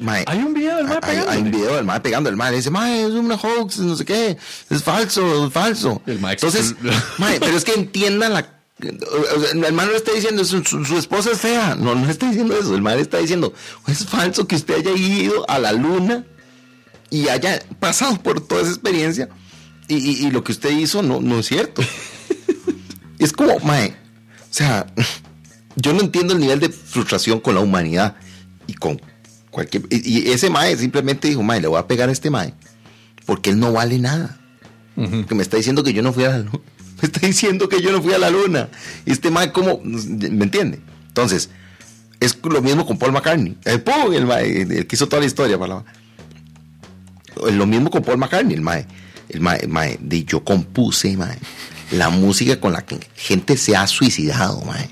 Mae, Hay un video del mae hay, hay un video del mae pegando. El mae le dice, mae, es una hoax, no sé qué, es falso, es falso. El mae Entonces, mae, pero es que entiendan la. el mae no le está diciendo, su, su- su esposa es fea. No, no está diciendo eso. El mae le está diciendo, es falso que usted haya ido a la luna y haya pasado por toda esa experiencia y, y- y lo que usted hizo no, no es cierto. es como, mae, o sea, yo no entiendo el nivel de frustración con la humanidad y con cualquier... Y, y ese mae simplemente dijo, mae, le voy a pegar a este mae porque él no vale nada. Que me está diciendo que yo no fui a la luna. Me está diciendo que yo no fui a la luna. Y este mae, ¿cómo? ¿Me entiende? Entonces, es lo mismo con Paul McCartney. El, ¡pum! el mae, el que hizo toda la historia para la- lo mismo con Paul McCartney, el mae. El mae, el mae, de yo compuse, mae, la música con la que gente se ha suicidado, mae.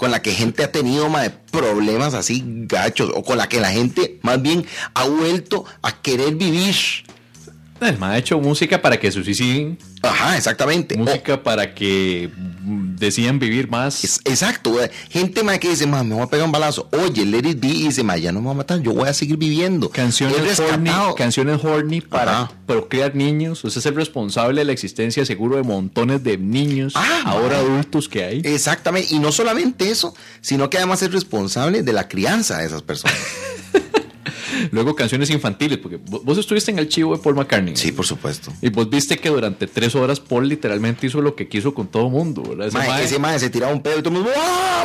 Con la que gente ha tenido, mae, problemas así gachos. O con la que la gente más bien ha vuelto a querer vivir. El ha hecho música para que se suiciden. Ajá, exactamente. O- Música para que decidan vivir más. Es- exacto, güey. gente más que dice, "Ma, me voy a pegar un balazo. Oye, let it be, y dice, ma, ya no me voy a matar, yo voy a seguir viviendo. Es Canciones horny, canciones horny para Ajá. procrear niños. Usted es el responsable de la existencia seguro de montones de niños, Ah, ahora adultos que hay. Exactamente, y no solamente eso, sino que además es responsable de la crianza de esas personas. Luego canciones infantiles, porque vo- vos estuviste en el chivo de Paul McCartney. sí, por supuesto. Y vos viste que durante tres horas Paul literalmente hizo lo que quiso con todo mundo, ¿verdad? Ese Ma, mae- ese mae se tiraba un pedo y todo el mundo, ¡ah,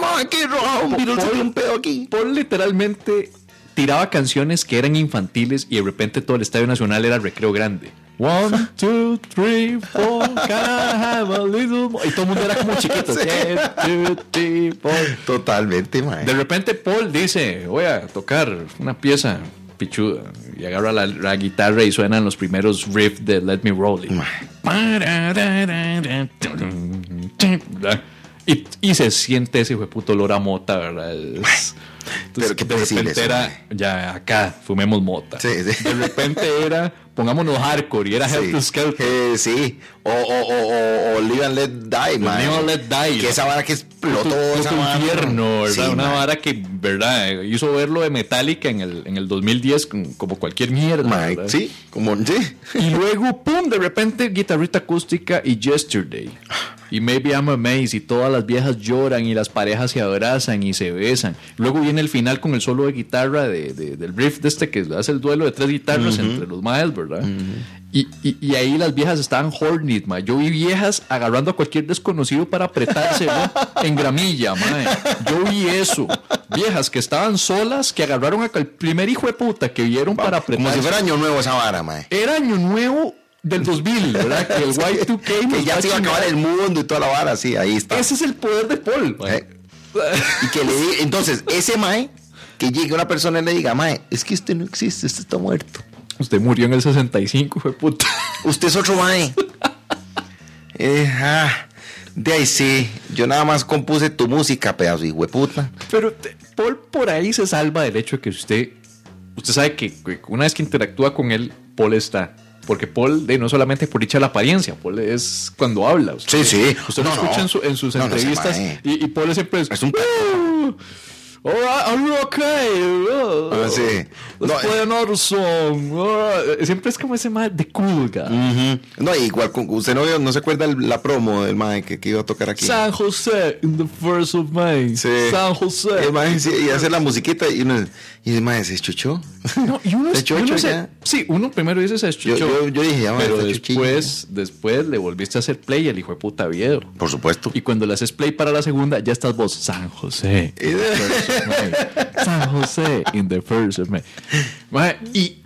rojo! Un un pedo aquí. Paul literalmente tiraba canciones que eran infantiles y de repente todo el Estadio Nacional era recreo grande. One, two, three, four, can I have a little more? Y todo el mundo era como chiquito. Sí. One, two, three, four. Totalmente, ma. De repente Paul dice, voy a tocar una pieza pichuda. Y agarra la, la guitarra y suenan los primeros riffs de Let Me Roll. Y, y se siente ese puto olor a mota, ¿verdad? Es- Pero de repente eso, era, ya acá, fumemos mota. Sí, sí. De repente era, pongámonos hardcore y era Sí. Help to Skelter. Eh, sí. O, o, o, o, o Live and Let Die, man. Live and Let Die. Que esa vara que explotó. Esa vara. infierno, ¿verdad? Sí, Una man. vara que, ¿verdad? Hizo verlo de Metallica en el, en el 2010 como, cualquier mierda. Man. Sí, como, sí. Y luego, pum, de repente, guitarrita acústica y Yesterday. Y Maybe I'm Amazed y todas las viejas lloran y las parejas se abrazan y se besan. Luego viene el final con el solo de guitarra de, de- del riff de este que hace el duelo de tres guitarras entre los maes, ¿verdad? y, y- y ahí las viejas estaban horny, ma. Yo vi viejas agarrando a cualquier desconocido para apretárselo en gramilla, mae. Yo vi eso. Viejas que estaban solas, que agarraron a el primer hijo de puta que vieron para Como apretarse. si fuera año nuevo esa vara, man. Era año nuevo del 2000, ¿verdad? Que el Y2K Que nos ya se iba a acabar el mundo y toda la vara, sí, ahí está. Ese es el poder de Paul. Eh, y que le entonces, ese mae, que llegue una persona y le diga, mae, es que usted no existe, usted está muerto. Usted murió en el 65, hijo de puta. Usted es otro mae. Eh, ah, de ahí sí, yo nada más compuse tu música, pedazo de hueputa. Pero te- Paul por ahí se salva del hecho de que usted. Usted sabe que que una vez que interactúa con él, Paul está. Porque Paul, de, no solamente por dicha la apariencia, Paul es cuando habla. Usted, Sí, sí. Usted lo No, escucha no. en, su- en sus No, entrevistas y, y Paul siempre es. Es un "Oh, all right, are you okay? Oh, Ah, sí. Let's No, play another song. Siempre es como ese mae de cool guy. No, igual, usted no, vio- no se acuerda el- la promo del mae que, que iba a tocar aquí. San José in the first of May. Sí. San José. El mae, sí, y hace la musiquita y, uno, y el mae se chuchó. No, y uno, uno se- sí, uno primero dice se Yo, chuchó. yo, yo dije, ya, mae, Pero después, después le volviste a hacer play el hijo de puta video. Por supuesto. Y cuando le haces play para la segunda, ya estás vos, San José. May. San José in the first of May. Y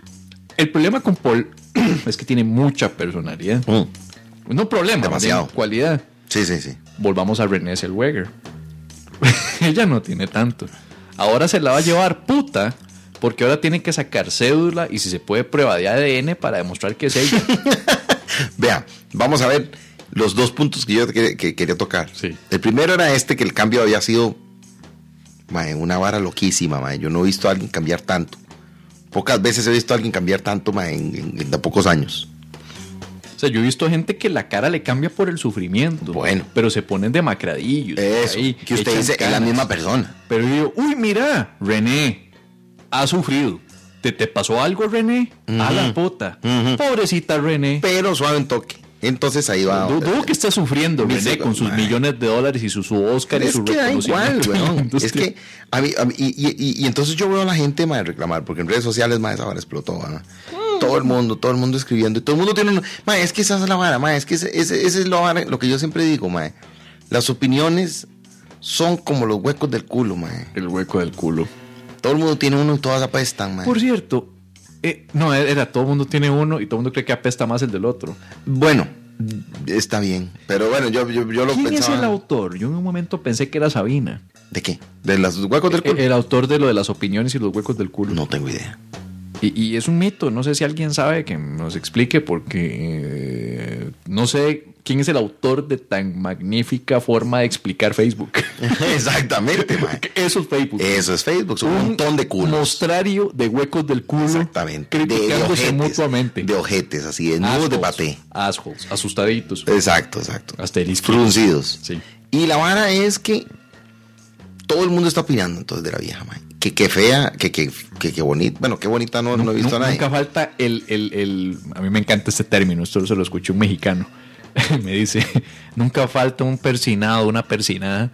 el problema con Paul es que tiene mucha personalidad. Mm. No problema, Demasiado. cualidad. Sí, sí, sí. Volvamos a René Zellweger. Ella no tiene tanto. Ahora se la va a llevar puta porque ahora tiene que sacar cédula y si se puede prueba de ADN para demostrar que es ella. Vea, vamos a ver los dos puntos que yo que- que quería tocar. Sí. El primero era este, que el cambio había sido mae, una vara loquísima. mae. Yo no he visto a alguien cambiar tanto. Pocas veces he visto a alguien cambiar tanto mae, en, en- en tan pocos años. O sea, yo he visto gente que la cara le cambia por el sufrimiento. Bueno. Pero se ponen demacradillos. Eso, ahí, que usted dice, es la misma persona. Pero yo digo, uy, mira, René ha sufrido. ¿Te, te pasó algo, René? A la puta. Pobrecita René. Pero suave en toque. Entonces ahí va. Du- Dudo que está sufriendo Mi René con sus millones de dólares y su, su Oscar y Es su que da igual, weón. Es que a mí, a mí- y, y- y- y entonces yo veo a la gente más reclamar, porque en redes sociales más esa vara explotó, ¿verdad? Todo el mundo, todo el mundo escribiendo, y todo el mundo tiene un, ma, es que esa es la vara, ma, es que ese, ese- ese es vara- lo que yo siempre digo, ma. Las opiniones son como los huecos del culo, ma. El hueco del culo. Todo el mundo tiene uno y todas apestan, ma. Por cierto, eh, no, era todo el mundo tiene uno y todo el mundo cree que apesta más el del otro. Bueno, está bien, pero bueno, yo, yo, yo lo ¿Quién es pensaba. el autor? Yo en un momento pensé que era Sabina. ¿De qué? ¿De los huecos del El, culo? el autor de lo de las opiniones y los huecos del culo. No tengo idea. Y, y es un mito, no sé si alguien sabe que nos explique porque eh, no sé quién es el autor de tan magnífica forma de explicar Facebook. Exactamente, ma. Eso es Facebook. Eso es Facebook, son un montón de culos. mostrario de huecos del culo. Exactamente. De, de Criticándose ojetes. mutuamente. De ojetes, así, de nudos de paté. assholes, asustaditos. Exacto, exacto. Asteriscos. Fruncidos. Sí. Y la vara es que todo el mundo está opinando entonces de la vieja, man. Que, que fea, que, que, que, que bonita. Bueno, qué bonita no, no he visto a nadie. Nunca falta el, el, el- A mí me encanta este término, esto se lo escuché un mexicano. me dice, nunca falta un persinado, una persinada.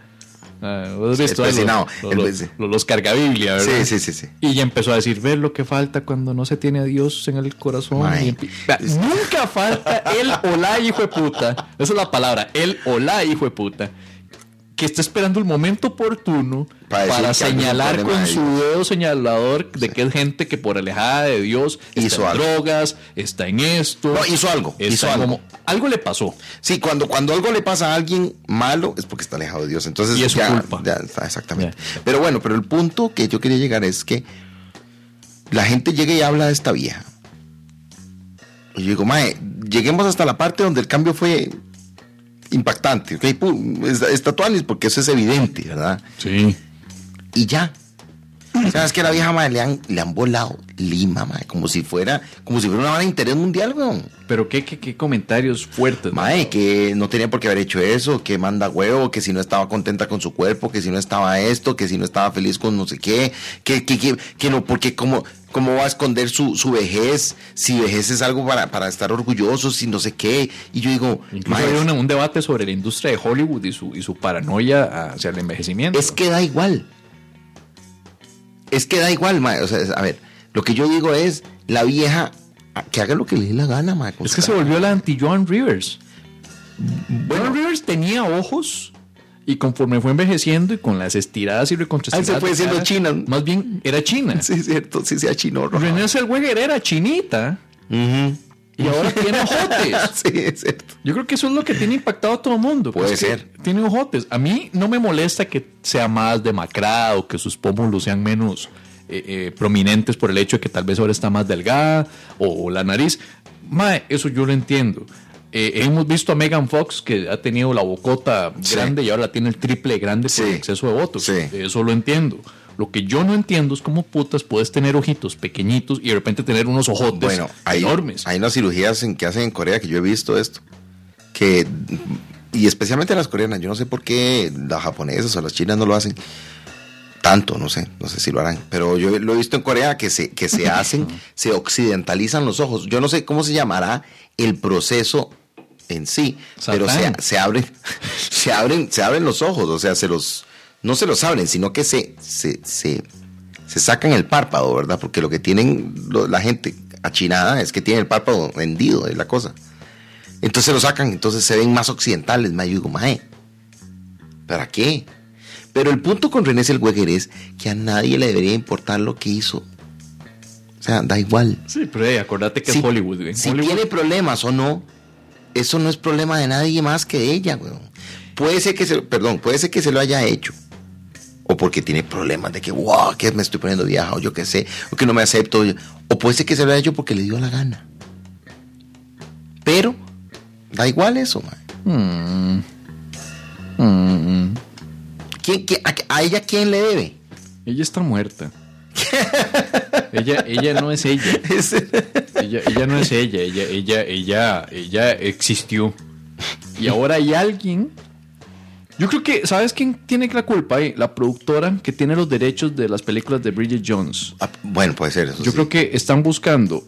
Ah, ¿vos has Sí, visto el los- persinado, Los, el los, persi- los- los cargabiblia, ¿verdad? Sí, sí, sí, sí. Y ya empezó a decir, ver lo que falta cuando no se tiene a Dios en el corazón. Y Vea, Nunca falta el o la hijo de puta. Esa es la palabra, el o la hijo de puta. Que está esperando el momento oportuno Para señalar con su dedo señalador de que es gente que por alejada de Dios está Hizo en algo. drogas, está en esto. No, hizo algo, está hizo en algo. como- algo le pasó. Sí, cuando, cuando algo le pasa a alguien malo es porque está alejado de Dios. Entonces, Y es su ya, culpa. ya está, exactamente. Pero bueno, pero el punto que yo quería llegar es que la gente llega y habla de esta vieja. Y yo digo, mae, lleguemos hasta la parte donde el cambio fue impactante. ok, pu- es, porque eso es evidente, ¿verdad? Sí. Y ya. ¿Sabes que la vieja madre le han, le han volado Lima, madre? Como si fuera, como si fuera una vara de interés mundial, weón. Pero qué, qué, qué comentarios fuertes. ¿no? Mae, que no tenía por qué haber hecho eso, que manda huevo, que si no estaba contenta con su cuerpo, que si no estaba esto, que si no estaba feliz con no sé qué, que, que, que, que no, porque cómo, cómo va a esconder su, su vejez, si vejez es algo para, para estar orgulloso, si no sé qué. Y yo digo, Incluso hay una- un debate sobre la industria de Hollywood y su, y su paranoia hacia el envejecimiento. es que da igual. Es que da igual, mae. O sea, a ver, lo que yo digo es, la vieja, que haga lo que le dé la gana, mae. Es que se volvió la anti-Joan Rivers. Joan Rivers tenía ojos y conforme fue envejeciendo y con las estiradas y recontrastiradas. Ah, se fue cara, china. Más bien era china. Sí, cierto, sí, sea chino. René Zellweger era chinita Ujú. y ahora tiene ojotes. sí, es cierto. Yo creo que eso es lo que tiene impactado a todo el mundo. Puede Es que ser. Tiene ojotes. A mí no me molesta que sea más demacrado, que sus pómulos sean menos eh, eh, prominentes por el hecho de que tal vez ahora está más delgada o, o la nariz. Mae, eso yo lo entiendo. Eh, hemos visto a Megan Fox que ha tenido la bocota Sí. grande y ahora la tiene el triple grande por Sí. el exceso de votos. Sí. Eso lo entiendo. Lo que yo no entiendo es cómo putas puedes tener ojitos pequeñitos y de repente tener unos ojotes Bueno, hay, enormes. hay unas cirugías en, que hacen en Corea que yo he visto esto. Que, y especialmente las coreanas, yo no sé por qué las japonesas o las chinas no lo hacen tanto, no sé, no sé si lo harán. Pero yo lo he visto en Corea que se, que se hacen, se occidentalizan los ojos. Yo no sé cómo se llamará el proceso en sí, pero se, se abren, se abren, se abren los ojos, o sea, se los, no se los abren, sino que se, se, se, se sacan el párpado, ¿verdad? Porque lo que tienen lo- la gente achinada es que tiene el párpado hendido, es la cosa. Entonces lo sacan, entonces se ven más occidentales, más yo digo, mae, ¿para qué? Pero el punto con René Zellweger es que a nadie le debería importar lo que hizo. O sea, da igual. Sí, pero hey, acordate que Si- es Hollywood. güey. Si Hollywood- tiene problemas o no, eso no es problema de nadie más que de ella, weón. Puede ser que se, perdón, puede ser que se lo haya hecho. O porque tiene problemas de que, wow, que me estoy poniendo vieja, o yo qué sé, o que no me acepto. O puede ser que se lo haya hecho porque le dio la gana. Pero, da igual eso, man. Mm. Mm. ¿Quién- quién- a, a ella quién le debe? Ella está muerta. ella, ella no es ella. ella. Ella no es ella. Ella, ella, ella, ella existió. Y ahora hay alguien. Yo creo que, ¿sabes quién tiene la culpa ahí? La productora que tiene los derechos de las películas de Bridget Jones. Ah, bueno, puede ser eso. Yo sí. creo que están buscando,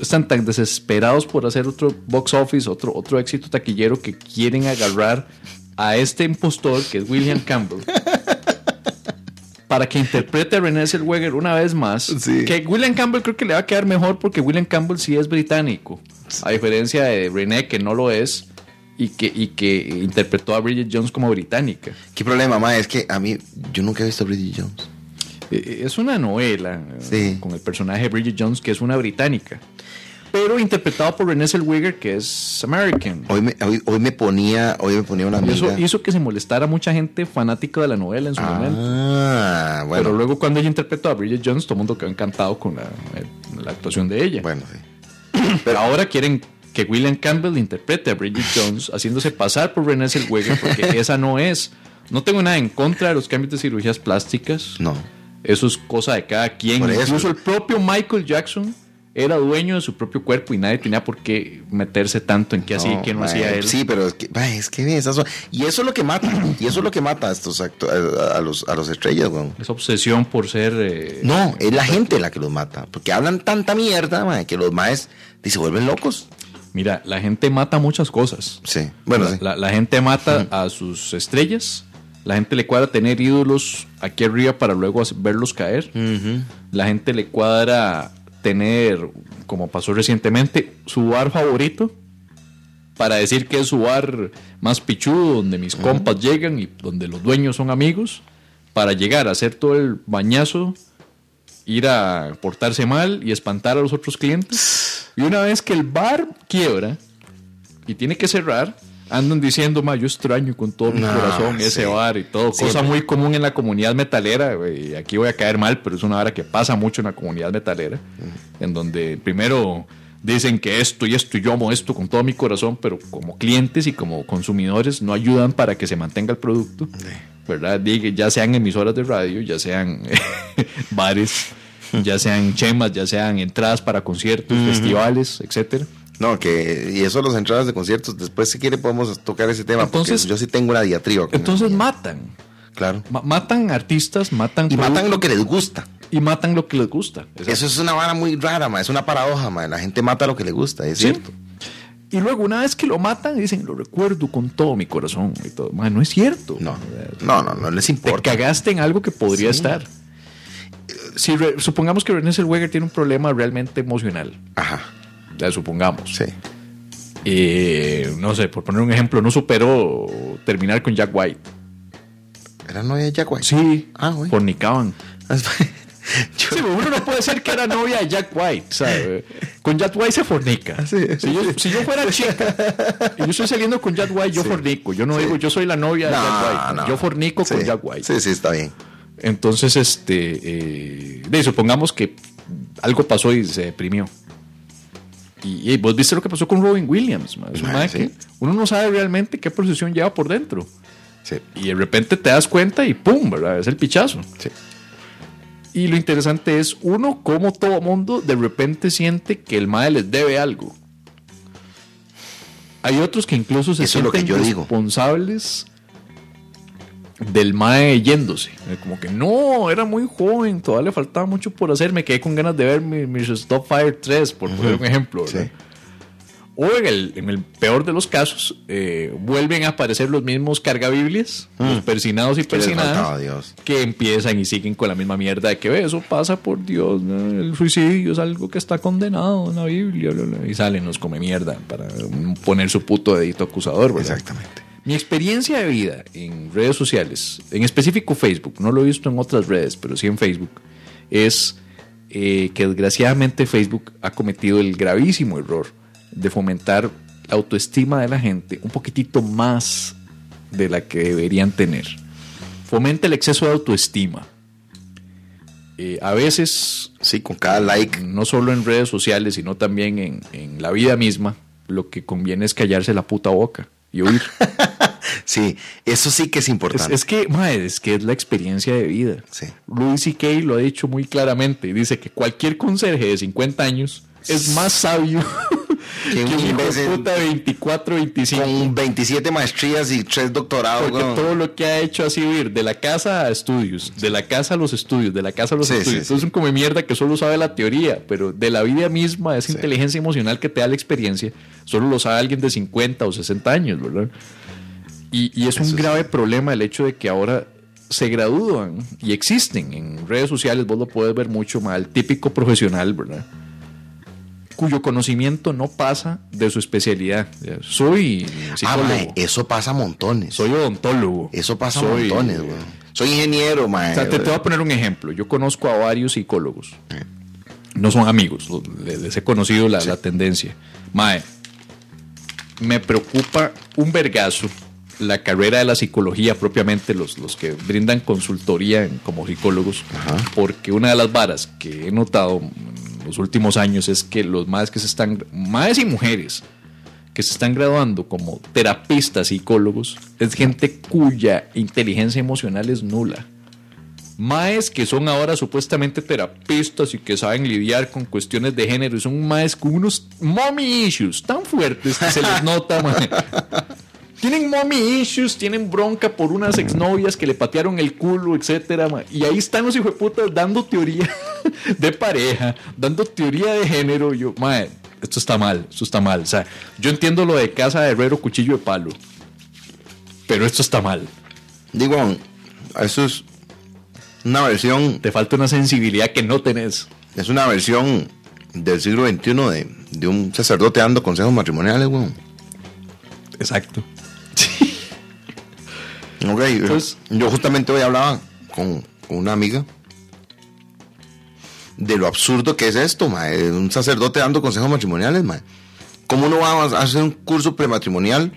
están tan desesperados por hacer otro box office, otro, otro éxito taquillero que quieren agarrar a este impostor que es William Campbell. Para que interprete a René Zellweger una vez más. Sí. Que William Campbell creo que le va a quedar mejor porque William Campbell sí es británico. A diferencia de René, que no lo es. Y que, y que interpretó a Bridget Jones como británica. ¿Qué problema, ma? Es que a mí, yo nunca he visto a Bridget Jones. Eh, Es una novela eh, Sí. con el personaje de Bridget Jones, que es una británica. Pero interpretado por Renée Zellweger, que es American. Hoy me, hoy, hoy me ponía, hoy me ponía una amiga. eso hizo que se molestara mucha gente fanática de la novela en su momento. Ah, bueno. Pero luego cuando ella interpretó a Bridget Jones, todo el mundo quedó encantado con la, eh, la actuación de ella. Bueno, sí. Pero ahora quieren que William Campbell interprete a Bridget Jones haciéndose pasar por Renée Zellweger porque esa no es. No tengo nada en contra de los cambios de cirugías plásticas. No. Eso es cosa de cada quien. Por eso. Incluso el propio Michael Jackson era dueño de su propio cuerpo y nadie tenía por qué meterse tanto en qué hacía y qué no hacía él. Sí, pero es que, es que esas son- y eso es lo que mata, y eso es lo que mata a estos acto- a, los a los estrellas, weón. Esa obsesión por ser. eh, No, es la gente la que los mata, porque hablan tanta mierda, ma, que los maes se vuelven locos. Mira, la gente mata muchas cosas. Sí. Bueno, la, sí. la- la gente mata a sus estrellas. La gente le cuadra tener ídolos aquí arriba para luego verlos caer. La gente le cuadra tener, como pasó recientemente, su bar favorito para decir que es su bar más pichudo, donde mis compas llegan y donde los dueños son amigos, para llegar a hacer todo el bañazo, ir a portarse mal y espantar a los otros clientes. Y una vez que el bar quiebra y tiene que cerrar, andan diciendo, ma, yo extraño con todo mi No, corazón sí. ese bar y todo. Cosa muy común en la comunidad metalera. güey. Aquí voy a caer mal, pero es una hora que pasa mucho en la comunidad metalera. En donde primero dicen que esto y esto y yo amo esto con todo mi corazón, pero como clientes y como consumidores no ayudan para que se mantenga el producto, ¿verdad? Diga, ya sean emisoras de radio, ya sean bares, ya sean chemas, ya sean entradas para conciertos, festivales, etcétera. No, que y eso las entradas de conciertos, después si quiere podemos tocar ese tema, Entonces- porque yo sí tengo una diatriba. Entonces matan. claro. Ma- matan artistas, matan Y matan lo que les gusta. y matan lo que les gusta. Eso es una vara muy rara, ma. es una paradoja, ma. la gente mata lo que le gusta, es Sí. cierto. Y luego, una vez que lo matan, dicen, lo recuerdo con todo mi corazón y todo. Ma, no es cierto. No, no, no, no les Te importa. cagaste en algo que podría Sí. estar. Si re- supongamos que René Zellweger tiene un problema realmente emocional. Ajá, supongamos. sí. Eh, no sé, por poner un ejemplo, no superó terminar con Jack White. ¿Era novia de Jack White? Sí, Ah, güey. fornicaban. Yo- Sí, uno no puede ser que era novia de Jack White, ¿sabe? Con Jack White se fornica. Sí. Si, yo, si yo fuera chica y yo estoy saliendo con Jack White, yo fornico. Yo no digo yo soy la novia de Jack White. no. Yo fornico con Jack White. Sí, sí, está bien. Entonces, este, eh, de, supongamos que algo pasó y se deprimió. Y, y vos viste lo que pasó con Robin Williams. Es sí. que uno no sabe realmente qué procesión lleva por dentro. Sí, Y de repente te das cuenta y ¡pum! ¿verdad? Es el pichazo. sí. Y lo interesante es, uno, como todo mundo de repente siente que el mae les debe algo. Hay otros que incluso se Eso es lo sienten que yo digo. Del mae yéndose. Eh, Como que no, era muy joven, todavía le faltaba mucho por hacer. Me quedé con ganas de ver mi, mi Stop Fire 3, por poner un ejemplo. O en el, en el peor de los casos, eh, vuelven a aparecer los mismos cargabiblias, los persinados y Mm. ¿Qué les persinadas faltaba, Dios? que empiezan y siguen con la misma mierda de que "Ve, eso pasa por Dios, ¿no? el suicidio es algo que está condenado en la Biblia, bla, bla", y salen los come mierda para mm, poner su puto dedito acusador. ¿verdad? Exactamente. Mi experiencia de vida en redes sociales, en específico Facebook, no lo he visto en otras redes, pero sí en Facebook, es eh, que desgraciadamente Facebook ha cometido el gravísimo error de fomentar la autoestima de la gente un poquitito más de la que deberían tener. Fomenta el exceso de autoestima. Eh, a veces Sí, con cada like. no solo en redes sociales, sino también en, en la vida misma, lo que conviene es callarse la puta boca y oír. Sí, eso sí que es importante. es que, mae, es que es la experiencia de vida. Sí. Louis C.K. lo ha dicho muy claramente. Dice que cualquier conserje de 50 años es más sabio que un hijo de puta de 24, 25. Con 27 maestrías y 3 doctorados. Porque todo lo que ha hecho ha sido ir de la casa a estudios, de la casa a los estudios, de la casa a los Sí, estudios. sí, sí. Entonces es un come mierda que solo sabe la teoría, pero de la vida misma, esa inteligencia emocional que te da la experiencia, solo lo sabe alguien de 50 o 60 años, ¿verdad? Y, y es un Eso sí. grave problema el hecho de que ahora se gradúan y existen en redes sociales, vos lo puedes ver mucho mal, el típico profesional, ¿verdad? Cuyo conocimiento no pasa de su especialidad. Soy Ah, psicólogo. mae, eso pasa montones. Soy odontólogo. Eso pasa Soy- montones, weón. Soy ingeniero, mae. O sea, te, te voy a poner un ejemplo. Yo conozco a varios psicólogos. No son amigos, lo- le- les he conocido la, la tendencia. Mae, me preocupa un vergazo la carrera de la psicología propiamente, los, los que brindan consultoría como psicólogos, porque una de las varas que he notado en los últimos años es que los más que se están, más y mujeres, que se están graduando como terapistas psicólogos es gente cuya inteligencia emocional es nula. Maes que son ahora supuestamente terapistas y que saben lidiar con cuestiones de género y son maes con unos mommy issues tan fuertes que se les nota, mae. Tienen mommy issues, tienen bronca por unas exnovias que le patearon el culo, etcétera. Y ahí están los hijueputas dando teoría de pareja, dando teoría de género. Yo, mae, esto está mal, esto está mal. O sea, yo entiendo lo de casa de herrero, cuchillo de palo. Pero esto está mal. Digo, eso es una versión, Te falta una sensibilidad que no tenés. es una versión del siglo XXI de, de un sacerdote dando consejos matrimoniales, weón. Exacto. Ok, Pues- yo justamente hoy hablaba con, con una amiga de lo absurdo que es esto, mae. Un sacerdote dando consejos matrimoniales, mae. ¿Cómo uno va a hacer un curso prematrimonial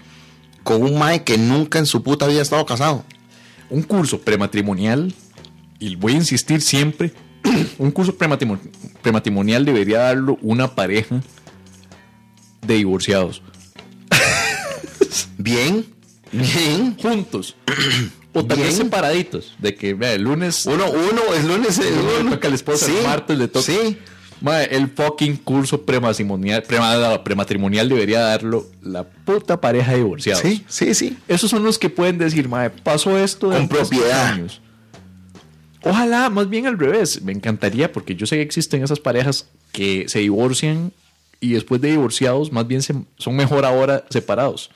con un mae que nunca en su puta vida ha estado casado? un curso prematrimonial, y voy a insistir siempre, un curso prematrimon- prematrimonial debería darlo una pareja de divorciados. Bien, bien. Juntos. O tal vez Bien. separaditos. De que, vea, el lunes Uno, uno, el lunes es le uno. toca a la esposa, el martes le toca. Sí. El fucking curso prematrimonial, prema- prematrimonial debería darlo la puta pareja de divorciados. Sí, sí, sí. Esos son los que pueden decir, mae, pasó esto de Con propiedad. años. Ojalá, más bien al revés. Me encantaría, porque yo sé que existen esas parejas que se divorcian y después de divorciados, más bien se- son mejor ahora separados.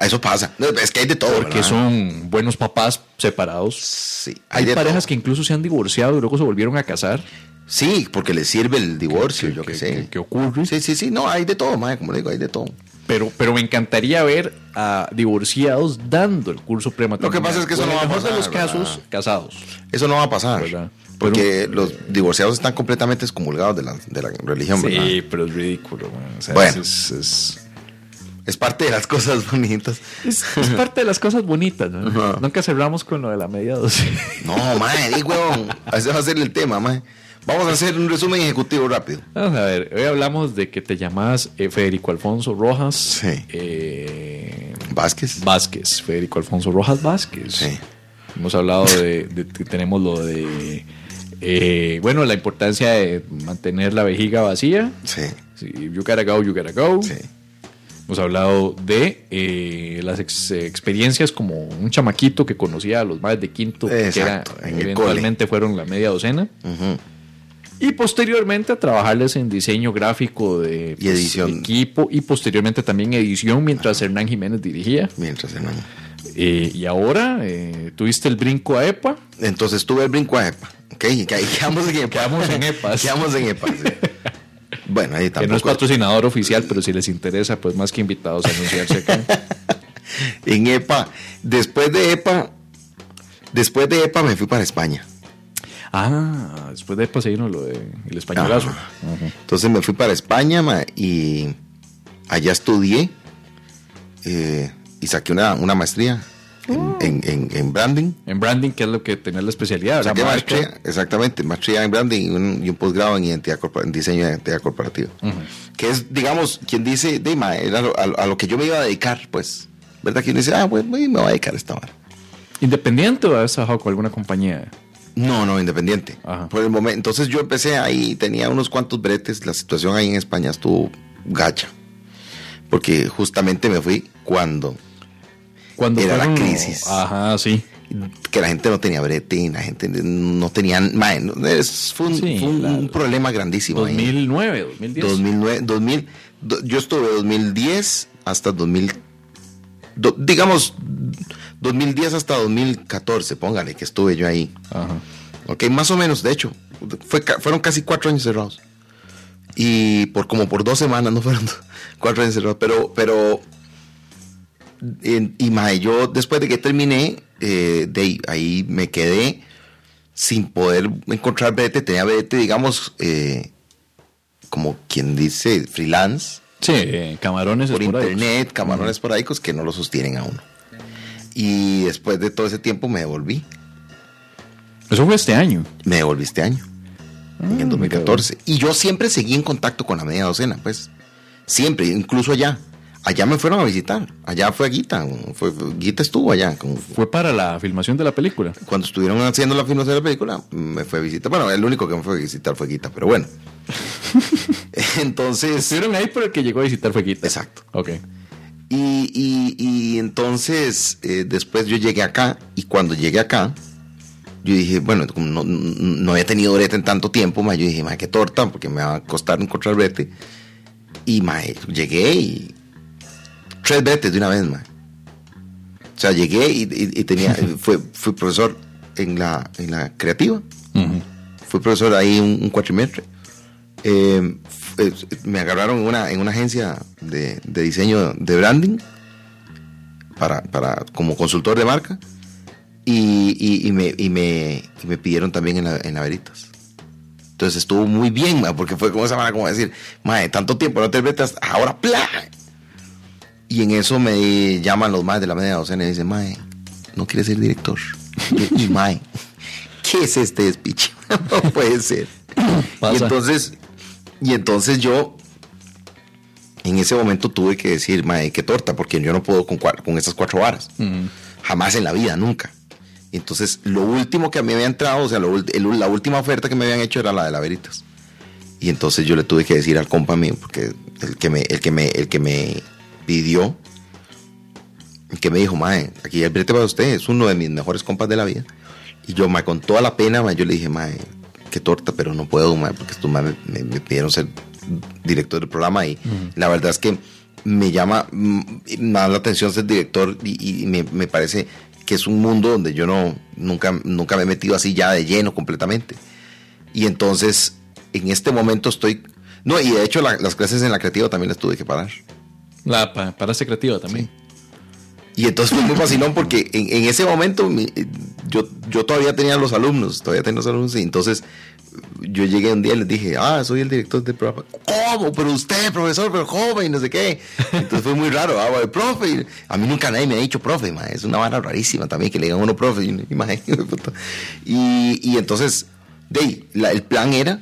Eso pasa. Es que hay de todo. Porque ¿verdad? son buenos papás separados. Sí, Hay, parejas todo. que incluso se han divorciado y luego se volvieron a casar. Sí, porque les sirve el divorcio, que- yo que- sé. que ocurre. Sí, sí, sí. No, hay de todo, mae, como le digo, hay de todo. Pero, pero me encantaría ver a divorciados dando el curso prematrimonial. Lo que pasa es que eso O en no va a mejor de los pasar, casos, ¿verdad? casados. Eso no va a pasar. ¿Verdad? Porque los divorciados están completamente excomulgados de la, de la religión, ¿verdad? Sí, pero es ridículo. man. O sea, Bueno. es, es- Es parte de las cosas bonitas. es- es parte de las cosas bonitas. ¿no? Nunca cerramos con lo de la media doce. No, mae, di, huevón. Ese va a ser el tema, mae. Vamos a hacer un resumen ejecutivo rápido. Vamos a ver, hoy hablamos de que te llamas eh, Federico Alfonso Rojas Sí. eh, Vázquez. Vázquez. Federico Alfonso Rojas Vázquez. Sí. Hemos hablado de, de que tenemos lo de, eh, bueno, la importancia de mantener la vejiga vacía. Sí, Sí, you gotta go, you gotta go. sí. Hemos hablado de eh, las ex- experiencias como un chamaquito que conocía a los más de quinto, Exacto, que era, en eventualmente fueron la media docena. Ujú. Y posteriormente a trabajarles en diseño gráfico de Y edición. equipo y posteriormente también edición mientras Hernán Jiménez dirigía. Mientras hermano. Eh, y ahora eh, tuviste el brinco a EPA. Entonces tuve el brinco a EPA. Ok, quedamos en EPA. Quedamos en EPAs. Quedamos en EPA. sí. Bueno, ahí Que no es tampoco. patrocinador oficial, pero si les interesa, pues más que invitados a anunciarse acá. en EPA. Después de EPA, después de EPA me fui para España. ah, después de EPA se vino lo de el españolazo. Ajá. Entonces me fui para España ma, y allá estudié eh, y saqué una, una maestría en, en- en- en branding. En branding, que es lo que tenía la especialidad, ¿verdad? Saqué Marca. maestría, exactamente, maestría en branding y un, y un posgrado en identidad en diseño de identidad corporativa. Que es, digamos, quien dice, de ma, era lo- a, lo- a lo que yo me iba a dedicar, pues. ¿Verdad? Quien dice, ah, bueno, me voy a dedicar a esta hora. ¿Independiente o has trabajado con alguna compañía? No, no, independiente. Ajá. Por el momento, entonces yo empecé ahí, tenía unos cuantos bretes, la situación ahí en España estuvo gacha. Porque justamente me fui cuando Cuando Era la crisis. Ajá, sí. que la gente no tenía brete la gente no tenía es- fue un, Sí, fue un- la- un problema grandísimo ahí. 2009, 2010. 2009 2000 do- yo estuve 2010 hasta 2000 do- digamos 2010 hasta 2014 póngale que estuve yo ahí Ajá. Ok, más o menos, de hecho, fue, fueron casi cuatro años cerrados. Y por como por dos semanas, no fueron cuatro años cerrados, pero, pero, y mae, yo después de que terminé, eh, de ahí, me quedé sin poder encontrar brete, tenía brete, digamos, eh, como quien dice, freelance, Sí, camarones por internet, camarones esporádicos que no lo sostienen a uno. Y después de todo ese tiempo me devolví. Eso fue este año. Me devolví este año, en Ah, el 2014. Y yo siempre seguí en contacto con la media docena, pues. Siempre, incluso allá. Allá me fueron a visitar. Allá fue Guita. Fue, Guita estuvo allá. con- Fue para la filmación de la película. cuando estuvieron haciendo la filmación de la película, me fue a visitar. Bueno, el único que me fue a visitar fue Guita, pero bueno. Entonces. Estuvieron ahí por el que llegó a visitar Fequita. Exacto. Ok. Y, y- y entonces eh, después yo llegué acá y cuando llegué acá, yo dije, bueno, como no, no había tenido brete en tanto tiempo, ma, yo dije, ma, qué torta, porque me va a costar encontrar brete. Y ma, llegué y tres bretes de una vez, ma. O sea, llegué y, y- y tenía, fue, fui profesor en la, en la creativa, Ujú. fui profesor ahí un, un cuatrimestre. Eh, eh, me agarraron en una, en una agencia de, de diseño de branding para, para, como consultor de marca y, y- y me, y, me, y me pidieron también en la, en la Veritas. Entonces estuvo muy bien, ma, porque fue como esa manera como decir, mae, tanto tiempo no te metas, ahora ¡plá! Y en eso me llaman los más de la media docena y dicen, mae, no quieres ser director. Y, mae, ¿qué es este despiche? no puede ser. Y entonces, y entonces yo en ese momento tuve que decir, mae, qué torta, porque yo no puedo con, con esas cuatro varas. Jamás en la vida, nunca. Entonces, lo último que a mí me había entrado, o sea, lo el- la última oferta que me habían hecho era la de la Veritas. Y entonces yo le tuve que decir al compa mío, porque el que me, el que me, el que me pidió, que me dijo, mae, aquí el brete para usted, es uno de mis mejores compas de la vida. Y yo, mae, con toda la pena, mae, yo le dije, mae, qué torta, pero no puedo, mae, porque estos mae me, pidieron ser director del programa y la verdad es que me llama mm, más la atención ser director y, y me, me parece que es un mundo donde yo no nunca, nunca me he metido así ya de lleno completamente. Y entonces, en este momento estoy... No, y de hecho la- las clases en la creativa también las tuve que parar. La pa- creativa también. Y entonces fue muy vacilón porque en, en ese momento mi- yo, yo todavía tenía los alumnos, todavía tenía los alumnos y entonces yo llegué un día y les dije, ah, soy el director del programa. ¿Cómo? Pero usted, profesor, pero joven, no sé qué. Entonces fue muy raro, ah, bueno, profe. Y A mí nunca nadie me ha dicho profe, ma, es una vara rarísima también que le digan a uno profe. Y, y, entonces, de ahí, la- el plan era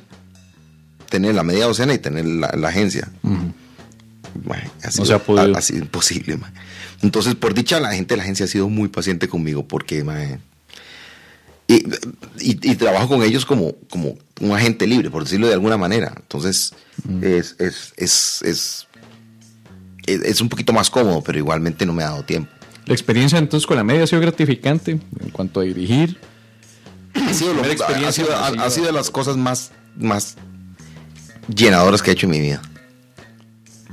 tener la media docena y tener la, la agencia. Mae, ha sido- se ha podido. Ha, ha sido imposible, mae. Entonces, por dicha, la gente de la agencia ha sido muy paciente conmigo porque, mae, y, y- y trabajo con ellos como, como un agente libre, por decirlo de alguna manera. Entonces, es, es, es, es, es- es un poquito más cómodo, pero igualmente no me ha dado tiempo. La experiencia entonces con la media ha sido gratificante en cuanto a dirigir. Ha sido, lo- ha- ha sido- ha sido de las cosas más, más llenadoras que he hecho en mi vida.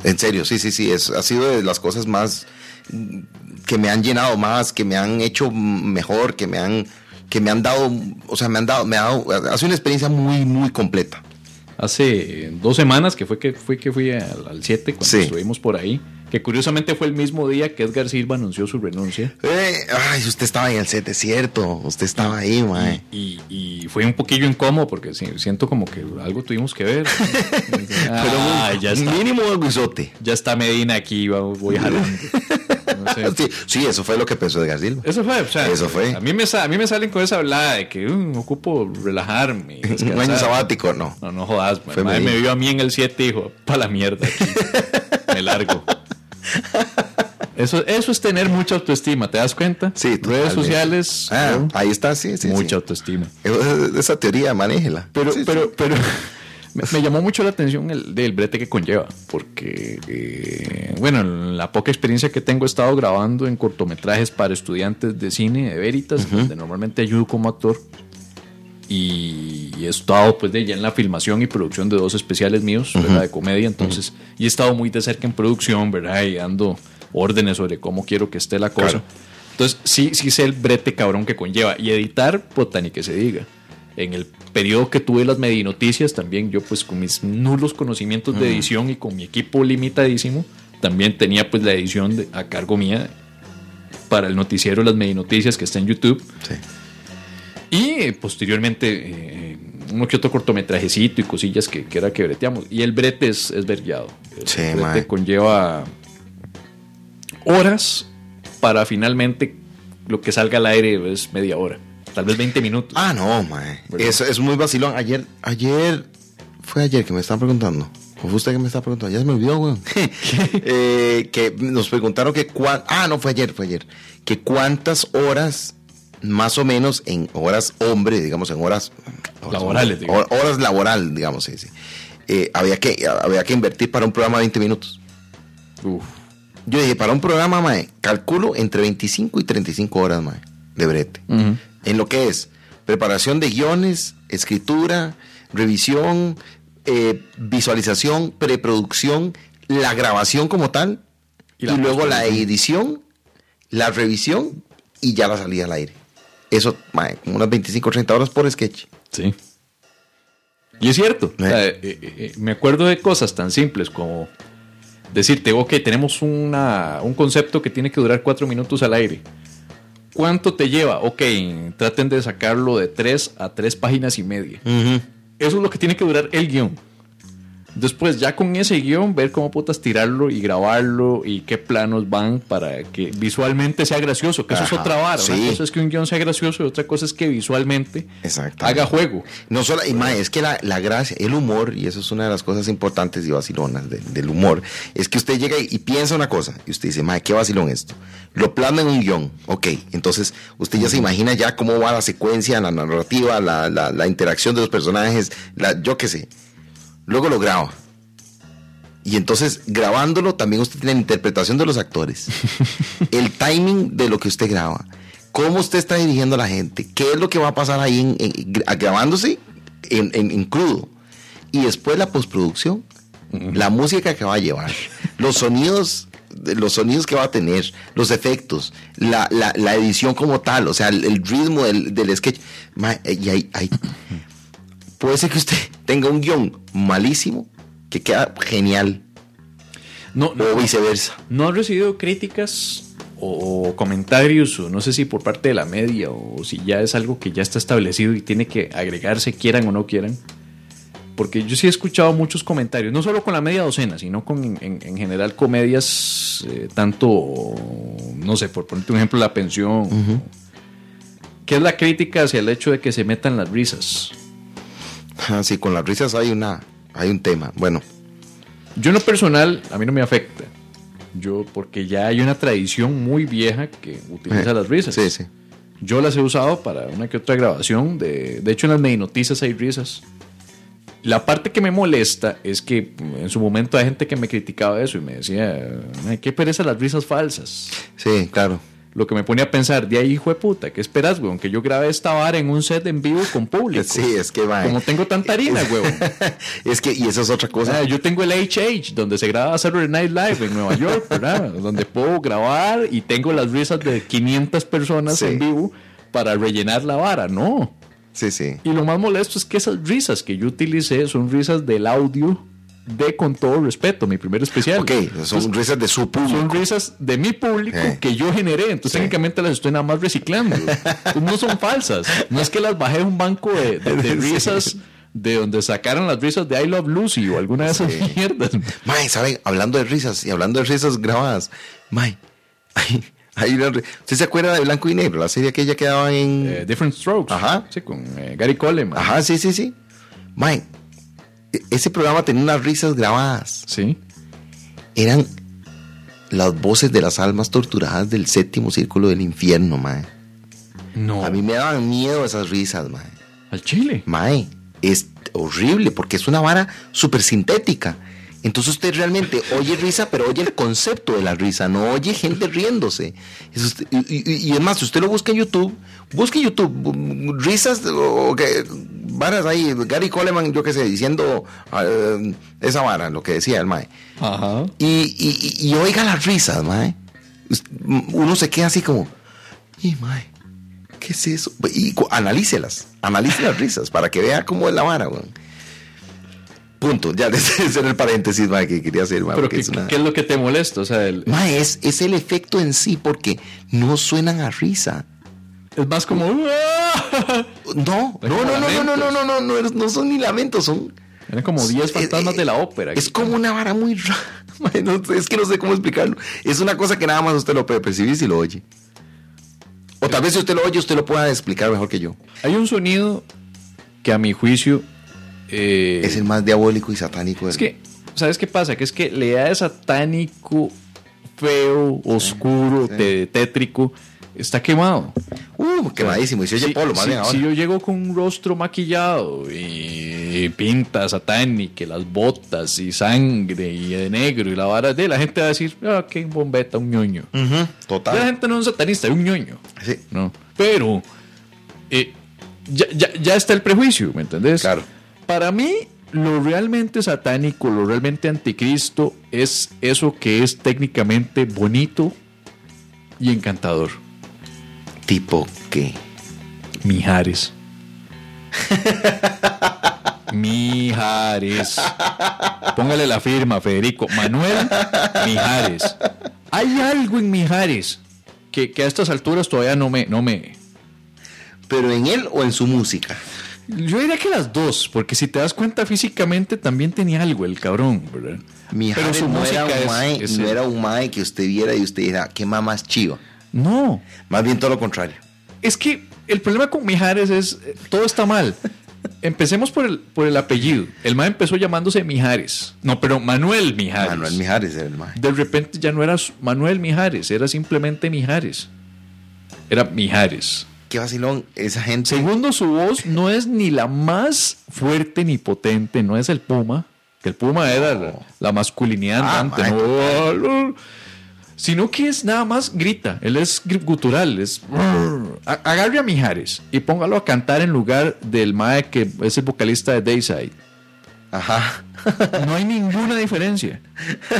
En serio, sí, sí, sí. Es, ha sido de las cosas más que me han llenado más, que me han hecho mejor, que me han, que me han dado, o sea, me han dado, me ha dado, ha sido una experiencia muy, muy completa. Hace dos semanas que fue que fui, que fui al 7 cuando Sí. estuvimos por ahí. Que curiosamente fue el mismo día que Edgar Silva anunció su renuncia. Eh, ay, usted estaba en el set, es cierto. Usted estaba ahí, mae. Y, y fue un poquillo incómodo porque siento como que algo tuvimos que ver. Pero ah, un- ya está. mínimo un guisote. Ya está Medina aquí, va- voy jalando. No sé. Sí, sí, eso fue lo que pensó Edgar Silva. Eso fue, o sea, Eso fue. A mí me, a mí me salen con esa hablada de que "Uh, ocupo relajarme. Un año descansar". sabático, no. No, no jodas, Fue fue me vio a mí en el 7 y dijo, pa' la mierda aquí. me largo. Eso, eso es tener mucha autoestima, ¿te das cuenta? Sí, Redes sociales, Ah, ¿no? ahí está, sí, sí. mucha sí. autoestima. Esa- Esa teoría, manéjela. Pero, Sí, sí. pero, pero me, llamó mucho la atención el del brete que conlleva, porque, eh, bueno, en la poca experiencia que tengo he estado grabando en cortometrajes para estudiantes de cine de Veritas, donde normalmente ayudo como actor. Y he estado pues de ya en la filmación y producción de dos especiales míos, ¿verdad? De comedia, entonces, y he estado muy de cerca en producción, ¿verdad? Y dando órdenes sobre cómo quiero que esté la cosa. Claro. Entonces, sí, sí sé el brete cabrón que conlleva. Y editar, puta, ni que se diga. En el periodo que tuve las Medinoticias, también yo pues con mis nulos conocimientos de edición y con mi equipo limitadísimo, también tenía pues la edición de- a cargo mía para el noticiero Las Medinoticias que está en YouTube. Sí. Y eh, posteriormente eh, uno que otro cortometrajecito y cosillas que, que era que breteamos. Y el brete es, es vergueado. El Sí, brete mae. conlleva horas para finalmente lo que salga al aire es media hora. Tal vez 20 minutos. Ah, no, mae. Es, es muy vacilón. Ayer, ayer, fue ayer que me estaban preguntando. ¿O fue usted que me estaba preguntando? Ya se me olvidó, weón. Eh, que nos preguntaron que cuán... Ah, no, fue ayer, fue ayer. Que cuántas horas, más o menos, en horas hombre, digamos, en horas... horas Laborales, digamos. hor- Horas laboral, digamos, sí, sí. Eh, había, que, había que invertir para un programa de 20 minutos. Uf. Yo dije, para un programa, mae, calculo entre 25 y 35 horas, mae, de brete. En lo que es preparación de guiones, escritura, revisión, eh, visualización, preproducción, la grabación como tal, Y y, luego la edición, la revisión y ya la salida al aire. Eso, mae, como unas 25 o 30 horas por sketch. Sí. Y es cierto. O sea, eh, eh, eh, me acuerdo de cosas tan simples como decirte, ok, tenemos una, un concepto que tiene que durar cuatro minutos al aire. ¿Cuánto te lleva? Ok, traten de sacarlo de tres a tres páginas y media. Eso es lo que tiene que durar el guion. Después, ya con ese guion, ver cómo putas tirarlo y grabarlo y qué planos van para que visualmente sea gracioso, que eso es otra vara. sí. Una cosa es que un guion sea gracioso y otra cosa es que visualmente haga juego. No solo, y mae, es que la, la gracia, el humor, y eso es una de las cosas importantes y vacilonas de- del humor, es que usted llega y, y piensa una cosa, y usted dice, mae, qué vacilón esto. Lo plasma en un guion, ok. Entonces, usted ya se imagina ya cómo va la secuencia, la narrativa, la, la- la interacción de los personajes, la, yo qué sé. Luego lo graba. Y entonces, grabándolo, también usted tiene la interpretación de los actores, el timing de lo que usted graba, cómo usted está dirigiendo a la gente, qué es lo que va a pasar ahí en- en- gra- grabándose en, en- crudo. Y después la postproducción, la música que va a llevar, los sonidos, los sonidos que va a tener, los efectos, la, la- la edición como tal, o sea, el, el ritmo del, del sketch. Ma- y hay- hay- puede ser que usted tenga un guion malísimo que queda genial No, no, o viceversa. no he recibido críticas o, o comentarios, o no sé si por parte de la media o si ya es algo que ya está establecido y tiene que agregarse, quieran o no quieran. Porque yo sí he escuchado muchos comentarios, no solo con la media docena, sino con en, en general comedias, eh, tanto, no sé, por ponerte un ejemplo, La Pensión, que es la crítica hacia el hecho de que se metan las risas. Sí, con las risas hay una hay un tema. Bueno, Yo en lo personal, a mí no me afecta. Yo, porque ya hay una tradición muy vieja que utiliza eh, las risas. Sí, sí. Yo las he usado para una que otra grabación. De, de hecho, en las medinoticias hay risas. La parte que me molesta es que mm, en su momento hay gente que me criticaba eso y me decía, "Ay, qué pereza las risas falsas. Sí, claro. Lo que me pone a pensar, de ahí, hijo de puta, ¿qué esperas, weón? Que yo grabe esta vara en un set en vivo con público. Sí, es que va. Como tengo tanta harina, weón. es que, y eso es otra cosa. Ah, yo tengo el HH, donde se graba Saturday Night Live en Nueva York, ¿verdad? donde puedo grabar y tengo las risas de 500 personas Sí. en vivo para rellenar la vara, no. Sí, sí. Y lo más molesto es que esas risas que yo utilicé son risas del audio de Con todo respeto, mi primer especial. Ok, son risas de su público. Son risas de mi público Eh. que yo generé, entonces Sí. técnicamente las estoy nada más reciclando. Entonces, no son falsas. No es que las bajé de un banco de, de- de Sí. risas de donde sacaron las risas de I Love Lucy o alguna de esas Sí. mierdas. Mae, ¿saben? Hablando de risas y hablando de risas grabadas. Mae, ¿Usted se acuerda de Blanco y Negro? La serie que daban en... Eh, Different Strokes. Ajá. Sí, con eh, Gary Coleman. Ajá, sí, sí, sí. Mae, ese programa tenía unas risas grabadas. Sí. Eran las voces de las almas torturadas del séptimo círculo del infierno, mae. No. A mí me daban miedo esas risas, mae. Al Chile. Mae, es horrible porque es una vara súper sintética. Entonces usted realmente oye risa, pero oye el concepto de la risa, no oye gente riéndose. Y, y- y es más, si usted lo busca en YouTube, busque en YouTube risas o que varas ahí, Gary Coleman, yo qué sé, diciendo ah, eh, esa vara, lo que decía el mae. Ajá. Y, y- y- y oiga las risas, mae. Us- Uno se queda así como, y mae, ¿qué es eso? Y analícelas, analice las risas para que vea cómo es la vara, weón. Punto, ya ese era el paréntesis, mae, que quería hacer, mae, Pero porque ¿qué, es una- qué es lo que te molesta? O sea, el- Mae, es, es el efecto en sí, porque no suenan a risa. Es más como... No, no, no, no, no, no, no, no, no, no, son ni lamentos, son... Eran como 10 Es- fantasmas es- de la ópera. Es como una vara muy rara. Es que no sé cómo explicarlo. Es una cosa que nada más usted lo puede percibir si lo oye. O tal vez si usted lo oye, usted lo pueda explicar mejor que yo. Hay un sonido que a mi juicio... eh, Es el más diabólico y satánico. Es del- que, ¿sabes qué pasa? Que es que le da de satánico, feo, oscuro, tétrico, está quemado. Uh, quemadísimo. Y se oye Si- polo, más si, bien ahora. si yo llego con un rostro maquillado y pinta satánica, las botas y sangre y de negro y la vara de la gente va a decir, ah, qué bombeta, un ñoño. Ya La total. gente no es un satanista, es un ñoño. Sí. ¿no? Pero eh, ya, ya- ya está el prejuicio, ¿me entendés? Claro. Para mí, lo realmente satánico, lo realmente anticristo, es eso que es técnicamente bonito y encantador. Tipo que. Mijares. Mijares. Póngale la firma, Federico. Manuel Mijares. Hay algo en Mijares que, que a estas alturas todavía no me, no me, Pero en él o en su música. Yo diría que las dos, porque si te das cuenta físicamente también tenía algo el cabrón, ¿verdad? Mijares no era un es- mae, es no era un mae que usted viera y usted dijera, qué más más chiva. No, Más bien todo lo contrario. es que el problema con Mijares es, eh, todo está mal. Empecemos por el, por el apellido. El mae empezó llamándose Mijares. No, pero Manuel Mijares. Manuel Mijares era el mae. De repente ya no era Manuel Mijares, era simplemente Mijares. Era Mijares. Qué vacilón, esa gente. Segundo, su voz no es ni la más fuerte ni potente, no es el Puma, que el Puma era la, la masculinidad Ah, andante, sino que es nada más grita, él es gutural, es agarre a Mijares y póngalo a cantar en lugar del Mae que es el vocalista de Dayside. Ajá. No hay ninguna diferencia.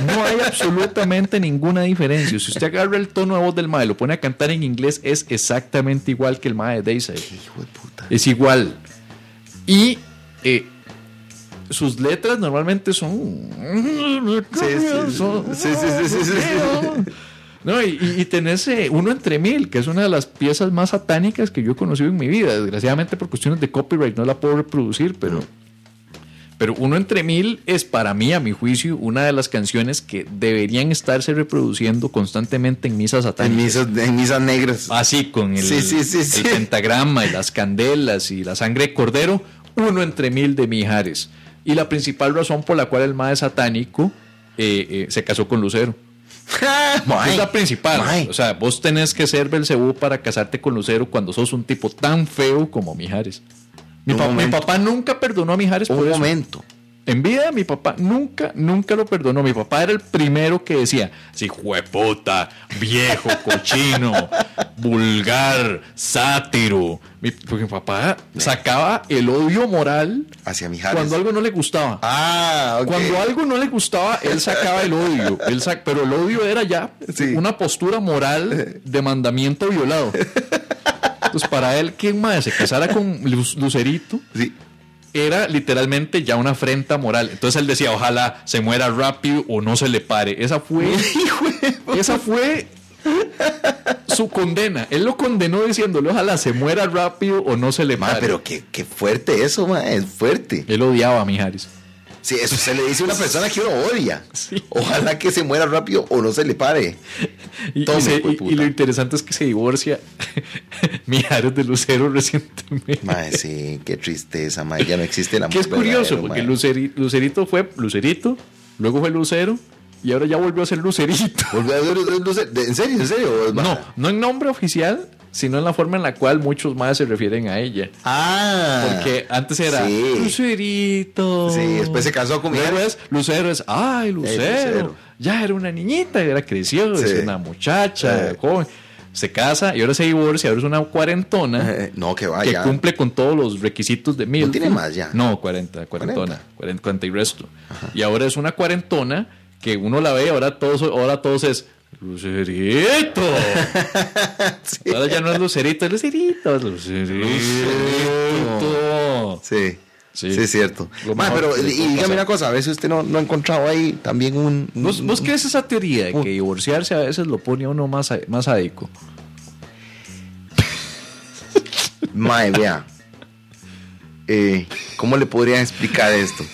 No hay absolutamente ninguna diferencia. Si usted agarra el tono de voz del Mae y lo pone a cantar en inglés, es exactamente igual que el Mae de Dayside. Hijo de puta. Es igual. Y eh, sus letras normalmente son. sí, sí, son- sí, sí, sí, sí, sí. No, y, y- tenés eh, uno entre mil, que es una de las piezas más satánicas que yo he conocido en mi vida. Desgraciadamente, por cuestiones de copyright, no la puedo reproducir, pero. Pero Uno entre mil es para mí, a mi juicio, una de las canciones que deberían estarse reproduciendo constantemente en misas En satánicas. misas, en misas negras. Así, con el, Sí, sí, sí, el pentagrama y las candelas y la sangre de cordero, uno entre mil de Mijares. Y la principal razón por la cual el mae satánico eh, eh, se casó con Lucero. Es la principal. O sea, vos tenés que ser Belcebú para casarte con Lucero cuando sos un tipo tan feo como Mijares. Mi, Un pa- mi momento. papá nunca perdonó a Mijares por Un eso. En vida, mi papá nunca, nunca lo perdonó. Mi papá era el primero que decía, si jueputa, viejo, cochino, vulgar, sátiro. Mi, porque mi papá sacaba el odio moral Hacia Mijares. cuando algo no le gustaba. Ah, ok. Cuando algo no le gustaba, él sacaba el odio. Él sac- pero el odio era ya Sí. una postura moral de mandamiento violado. Entonces, para él, ¿quién más se casara con Lu- Lucerito? Sí. Era literalmente ya una afrenta moral. Entonces él decía, ojalá se muera rápido o no se le pare. Esa fue, esa fue su condena. Él lo condenó diciéndole, ojalá se muera rápido o no se le Ma, pare. pero qué, qué fuerte eso, ma, es fuerte. Él odiaba a Mijares. Sí, eso se le dice a una persona que uno odia. Ojalá que se muera rápido o no se le pare. Y, y Tome, se- y- y lo interesante es que se divorcia Mijares de Lucero recientemente. Ma, sí, qué tristeza, ma, ya no existe amor. que es curioso, porque. Luceri- Lucerito fue Lucerito, luego fue Lucero y ahora ya volvió a ser Lucerito. Volvió a no sé, ¿En serio? ¿En serio? ¿O es No, no en nombre oficial, sino en la forma en la cual muchos más se refieren a ella. Ah. Porque antes era Sí. Lucerito. Sí, después se casó con Mijares. es Lucero es, ay, Lucero. Lucero. Ya era una niñita, era creció, Sí. es una muchacha, Sí. joven. Se casa y ahora se divorcia, ahora es una cuarentona. Eh, no, que que vaya. cumple con todos los requisitos de mil. tiene más ya? No, 40, cuarentona, 40, 40 y resto. Y ahora es una cuarentona que uno la ve, ahora todos, ahora todos es Lucerito. Ahora ya no es Lucerito, es Lucerito, es Lucerito. Sí. Sí. Sí, es cierto. Ma, pero y dígame pasar. una cosa, a veces usted no, no ha encontrado ahí también un... ¿Vos, un- vos crees esa teoría de que divorciarse a veces lo pone a uno más, más sádico? Mae, vea. Eh, ¿Cómo le podría explicar esto?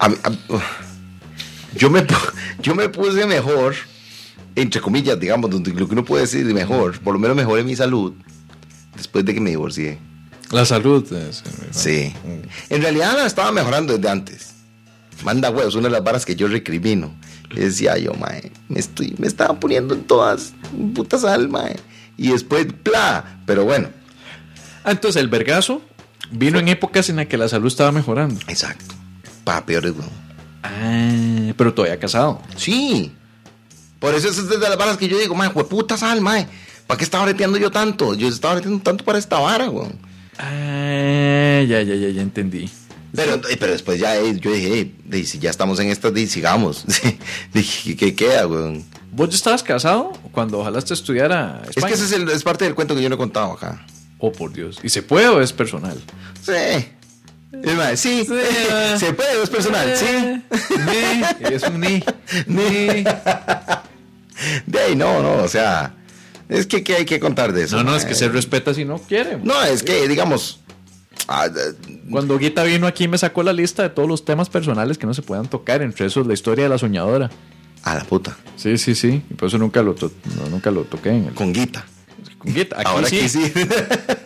A a-. yo, me, yo me puse mejor, entre comillas, digamos, donde lo que uno puede decir mejor, por lo menos mejoré mi salud después de que me divorcié. La salud. es- Sí. En realidad la estaba mejorando desde antes. Manda huevos, una de las varas que yo recrimino. Decía yo, mae, me, estoy, me estaba poniendo en todas putas almas. Y después, bla. Pero bueno, Ah, entonces el vergazo vino en épocas en las que la salud estaba mejorando. exacto. Para peores, weón. Ah, pero todavía casado. Sí. Por eso es de las varas que yo digo, mae, puta sal, mae. ¿Para qué estaba breteando yo tanto? Yo estaba breteando tanto para esta vara, weón. Ah, ya, ya, ya, ya entendí. Pero, pero después ya eh, yo dije, eh, si ya estamos en esta, de, sigamos. dije, ¿qué queda, weón? ¿Vos ya estabas casado cuando jalaste a estudiar a Es que ese es, el- es parte del cuento que yo no he contado acá. Oh, por Dios. ¿Y se puede o es personal? Sí. Es más, sí, se puede, es personal, sí. Ni, es un ni. Ni. De ahí no, no, o sea, es que ¿qué hay que contar de eso? No, no, es que se respeta si no quiere. No, es que, digamos, Ah, eh, Cuando Guita vino aquí me sacó la lista de todos los temas personales que no se puedan tocar, entre esos la historia de la soñadora. a la puta. Sí, sí, sí. Y por eso nunca lo, to- no, nunca lo toqué en el... Con guita. Con Guita. Aquí Ahora sí. aquí sí.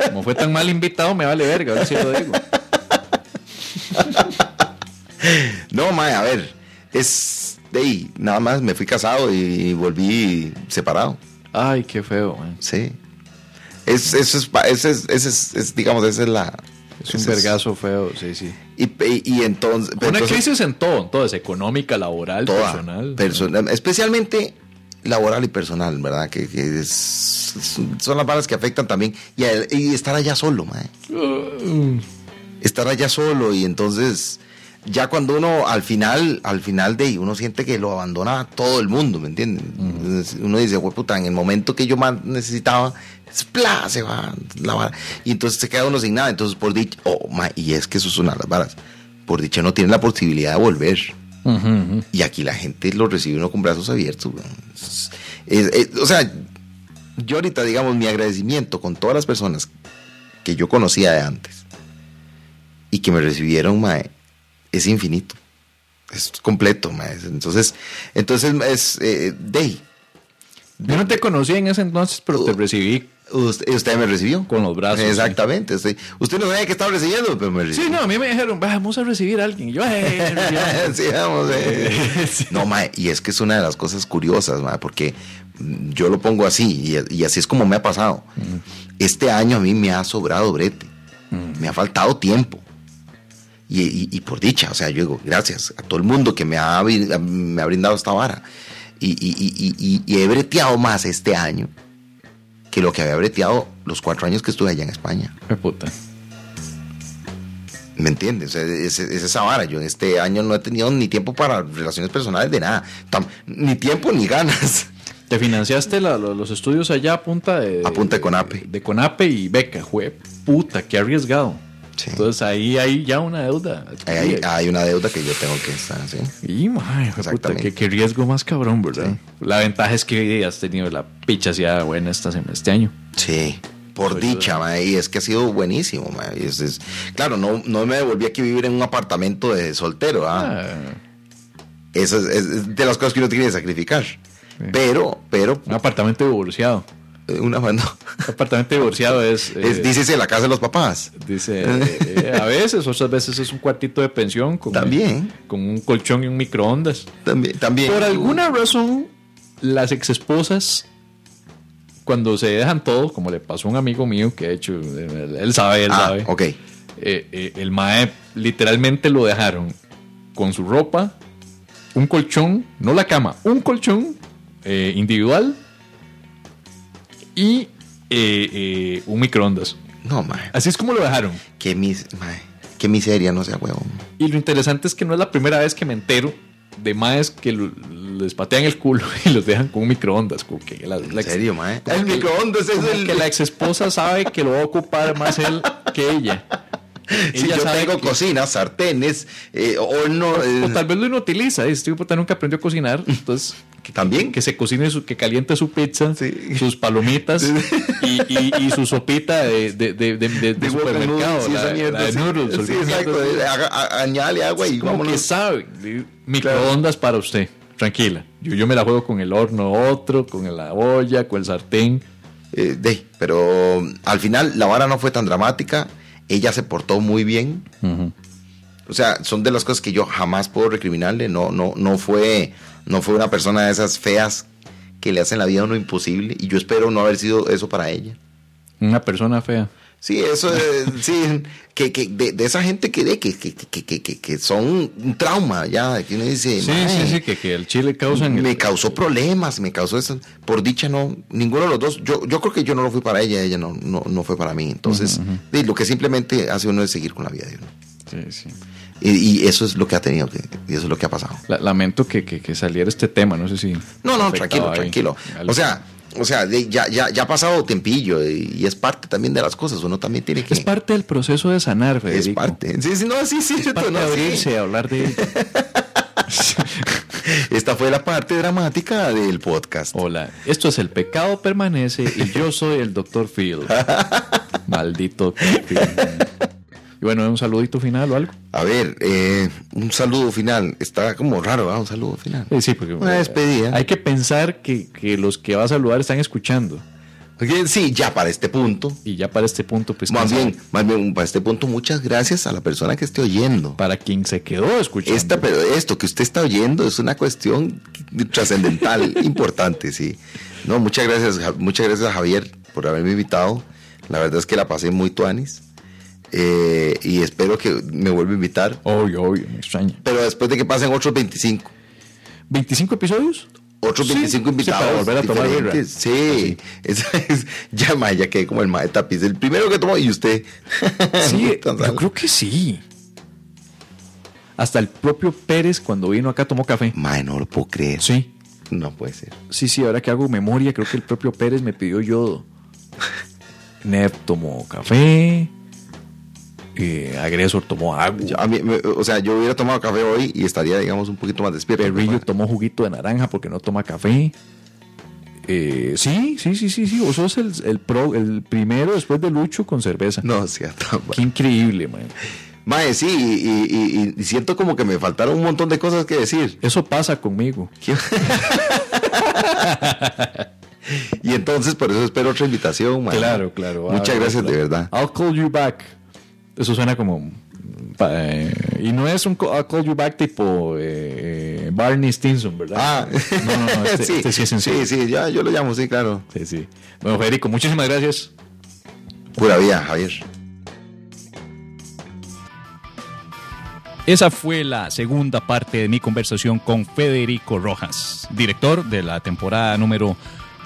Como fue tan mal invitado, me vale verga, ahora sí lo digo. no, mae, a ver. Es de ahí. Nada más me fui casado y volví separado. Ay, qué feo, man. Sí. Es, eso es, ese es, ese es, es, digamos, esa es la. Es un vergazo feo, sí, sí. Y, y, y entonces. Una entonces- crisis en todo, en todo, es económica, laboral, toda, personal. personal, especialmente laboral y personal, ¿verdad? Que, que es- son las balas que afectan también. Y, a- y estar allá solo, mae. Estar allá solo y entonces ya cuando uno al final, al final de ahí, uno siente que lo abandona todo el mundo, ¿me entiendes? Entonces, Uno dice, "Hue puta, en el momento que yo más necesitaba, ¡spla! se va la vara. Y entonces se queda uno sin nada. Entonces, por dicha, oh, ma, y es que eso es una de las varas. Por dicha no tiene la posibilidad de volver. Y aquí la gente lo recibe uno con brazos abiertos. weón. Es- es- es- o sea, yo ahorita, digamos, mi agradecimiento con todas las personas que yo conocía de antes y que me recibieron, mae, es infinito. Es completo, mae. Entonces, entonces es eh, Day. Yo no te conocía en ese entonces, pero te recibí. Usted, usted me recibió. Con los brazos, Exactamente. Usted, usted no sabía que estaba recibiendo, pero me recibió. Sí, no, a mí me dijeron, vamos a recibir a alguien. Y yo, "Eh, recibamos". Sí, vamos, eh. No, mae, y es que es una de las cosas curiosas, mae, porque yo lo pongo así, y, y así es como me ha pasado. Este año a mí me ha sobrado brete, me ha faltado tiempo. Y, y- y por dicha, o sea, yo digo, gracias a todo el mundo que me ha, me ha brindado esta vara. Y, y- y- y- y he breteado más este año que lo que había breteado los cuatro años que estuve allá en España. Qué puta. ¿Me entiendes? O sea, es, es esa vara. Yo en este año no he tenido ni tiempo para relaciones personales de nada. Tam- ni tiempo ni ganas. ¿Te financiaste la- lo- los estudios allá a punta de... A punta de Conape. De, Conape y beca, jue puta, qué arriesgado. Sí. Entonces ahí hay ya una deuda. Hay, una deuda que yo tengo que estar, ¿sí? Y, mae, jue puta, qué, qué riesgo más cabrón, ¿verdad? La ventaja es que has tenido la pichaseada buena esta, este año. Sí. Por dicha, ma, y es que ha sido buenísimo, ma, y es- es- claro, no, no me devolví aquí a vivir en un apartamento de soltero, ¿ah? Ah, Eso es, es de las cosas que uno tiene que sacrificar. Pero, pero, un apartamento divorciado. Eh, una. Un apartamento divorciado es... eh, Es, dícese la casa de los papás. Dice, eh, a veces, otras veces es un cuartito de pensión con, También. con un colchón y un microondas. También, también. Por alguna razón, las exesposas, cuando se dejan todo, como le pasó a un amigo mío, que de hecho, él, él sabe, él Ah, sabe, ok. eh, eh, el mae literalmente lo dejaron con su ropa, un colchón, no la cama, un colchón eh, individual y eh, eh, un microondas. No, ma, Así es como lo dejaron. qué, mis, ma, qué miseria, no sea huevón. Y lo interesante es que no es la primera vez que me entero de maes que lo- les patean el culo y los dejan con un microondas. Como que la, la En serio, ma. como El que- microondas es el que la ex esposa sabe que lo va a ocupar más él que ella. Si Ella yo sabe tengo que- cocinas, sartenes, eh, horno. eh, O tal vez lo inutiliza. Este puta nunca aprendió a cocinar. Entonces, que, También. que se cocine, su, que caliente su pizza, Sí. sus palomitas y, y- y su sopita de, de, de, supermercado. sí, la, esa mierda, la de sí. noodles. Sí, olvídate. exacto. eh, haga- a- Añade agua y Como que sabe. Microondas para usted. Tranquila. Yo, yo me la juego con el horno otro, con la olla, con el sartén. Eh, de, pero al final la vara no fue tan dramática. Ella se portó muy bien. O sea, son de las cosas que yo jamás puedo recriminarle. No, no, no fue, no fue una persona de esas feas que le hacen la vida a uno imposible. Y yo espero no haber sido eso para ella. Una persona fea. Sí, eso es, sí, que, que de, de esa gente que, de, que, que, que, que, son un trauma, ya, que uno dice, Sí, "Mae, sí, sí, que, que el chile causan. me causó problemas, me causó eso. Por dicha no, ninguno de los dos, yo, yo creo que yo no lo fui para ella, ella no, no, no fue para mí. Entonces, lo que simplemente hace uno es seguir con la vida de uno. Sí, sí. Y, y eso es lo que ha tenido, que, y eso es lo que ha pasado. La- lamento que, que, que saliera este tema, no sé si. No, no, tranquilo, ahí tranquilo. O sea, o sea, ya, ya, ya ha pasado tempillo y, es parte también de las cosas. Uno también tiene que. es parte del proceso de sanar, Es Federico. parte. Sí, sí, no, sí, sí. Es parte no, de sí. abrirse a hablar de. Esta fue la parte dramática del podcast. Hola, esto es El Pecado Permanece y yo soy el Dr. Phil. Maldito Phil. Y bueno, un saludito final o algo. A ver, eh, un saludo final. Está como raro, ¿verdad? Un saludo final. Eh, sí, porque Una despedida. Hay que pensar que, que los que va a saludar están escuchando. Sí, ya para este punto. Y ya para este punto, pues Más bien, más bien, para este punto, muchas gracias a la persona que esté oyendo. para quien se quedó escuchando. Esta, pero esto que usted está oyendo es una cuestión trascendental, importante, sí. No, muchas gracias, muchas gracias a Javier por haberme invitado. La verdad es que la pasé muy tuanis. Eh, y espero que me vuelva a invitar. Obvio, obvio, me extraña. Pero después de que pasen otros 25. ¿25 episodios? Otros Sí, 25 sí, invitados. para volver a tomar diferentes. Sí, es- ya, ma, ya quedé como el mae tapiz. El primero que tomó y usted. Sí, yo creo que sí. Hasta el propio Pérez cuando vino acá tomó café. Mae, no lo puedo creer. Sí, No puede ser. sí, sí, ahora que hago memoria, creo que el propio Pérez me pidió yodo. Neb tomó café. Eh, Agresor tomó agua. Yo- a mí, me- o sea, yo hubiera tomado café hoy y estaría, digamos, un poquito más despierto. Perrillo tomó juguito de naranja porque no toma café. Eh, sí, sí, sí, sí, sí. Vos sos el, el, pro- el primero después de Lucho con cerveza. No, sea tan Qué increíble, man. Mae, sí, y, y- y siento como que me faltaron un montón de cosas que decir. Eso pasa conmigo. Y entonces, por eso espero otra invitación, mae. Claro, claro. Muchas Ah, gracias, de verdad. I'll call you back. Eso suena como. pa- eh, y no es un I'll call you back tipo eh, eh, Barney Stinson, ¿verdad? Ah, no, no, no. Este, sí, este sí es sencillo. sí, sí, ya, yo lo llamo, sí, claro. Sí, sí. Bueno, Federico, muchísimas gracias. Pura vida, Javier. Esa fue la segunda parte de mi conversación con Federico Rojas, director de la temporada número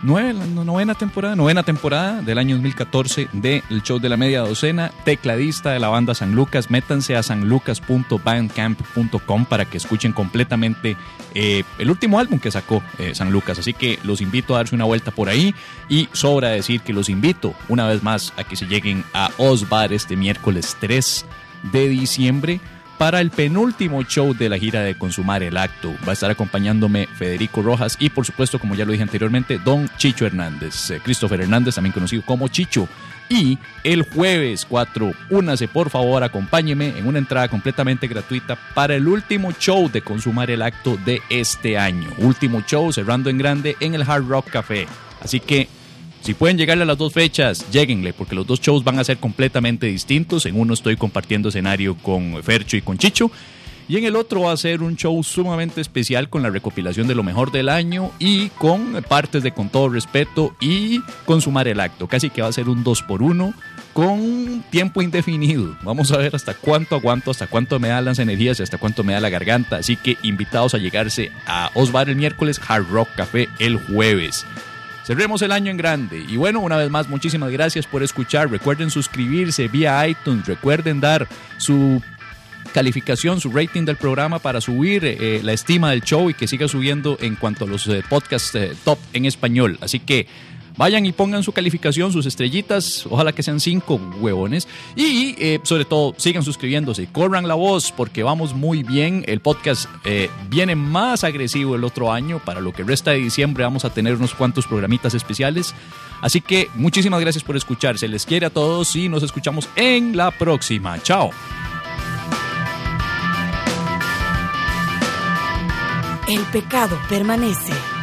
9, la no- novena temporada, novena temporada del año 2014 del show de la media docena, tecladista de la banda San Lucas. Métanse a sanlucas.bandcamp.com para que escuchen completamente eh, el último álbum que sacó eh, San Lucas. Así que los invito a darse una vuelta por ahí y sobra decir que los invito una vez más a que se lleguen a Osbar este miércoles 3 de diciembre para el penúltimo show de la gira de Consumar el Acto. Va a estar acompañándome Federico Rojas y por supuesto, como ya lo dije anteriormente, Don Chicho Hernández, eh, Christopher Hernández, también conocido como Chicho. Y el jueves 4, únase por favor, acompáñeme en una entrada completamente gratuita para el último show de Consumar el Acto de este año. Último show cerrando en grande en el Hard Rock Café. Así que si pueden llegarle a las dos fechas, lléguenle, porque los dos shows van a ser completamente distintos. En uno estoy compartiendo escenario con Fercho y con Chicho. Y en el otro va a ser un show sumamente especial con la recopilación de lo mejor del año y con partes de Con todo respeto y consumar el acto. Casi que va a ser un 2 por 1 con tiempo indefinido. Vamos a ver hasta cuánto aguanto, hasta cuánto me da las energías hasta cuánto me da la garganta. Así que invitados a llegarse a Osbar el miércoles, Hard Rock Café el jueves. Cerremos el año en grande. Y bueno, una vez más, muchísimas gracias por escuchar. Recuerden suscribirse vía iTunes. Recuerden dar su calificación, su rating del programa para subir eh, la estima del show y que siga subiendo en cuanto a los eh, podcasts eh, top en español. Así que vayan y pongan su calificación, sus estrellitas, ojalá que sean cinco huevones. Y eh, sobre todo, sigan suscribiéndose corran la voz porque vamos muy bien. El podcast eh, viene más agresivo el otro año. Para lo que resta de diciembre vamos a tener unos cuantos programitas especiales. Así que muchísimas gracias por escuchar. Se les quiere a todos y nos escuchamos en la próxima. Chao. El pecado permanece.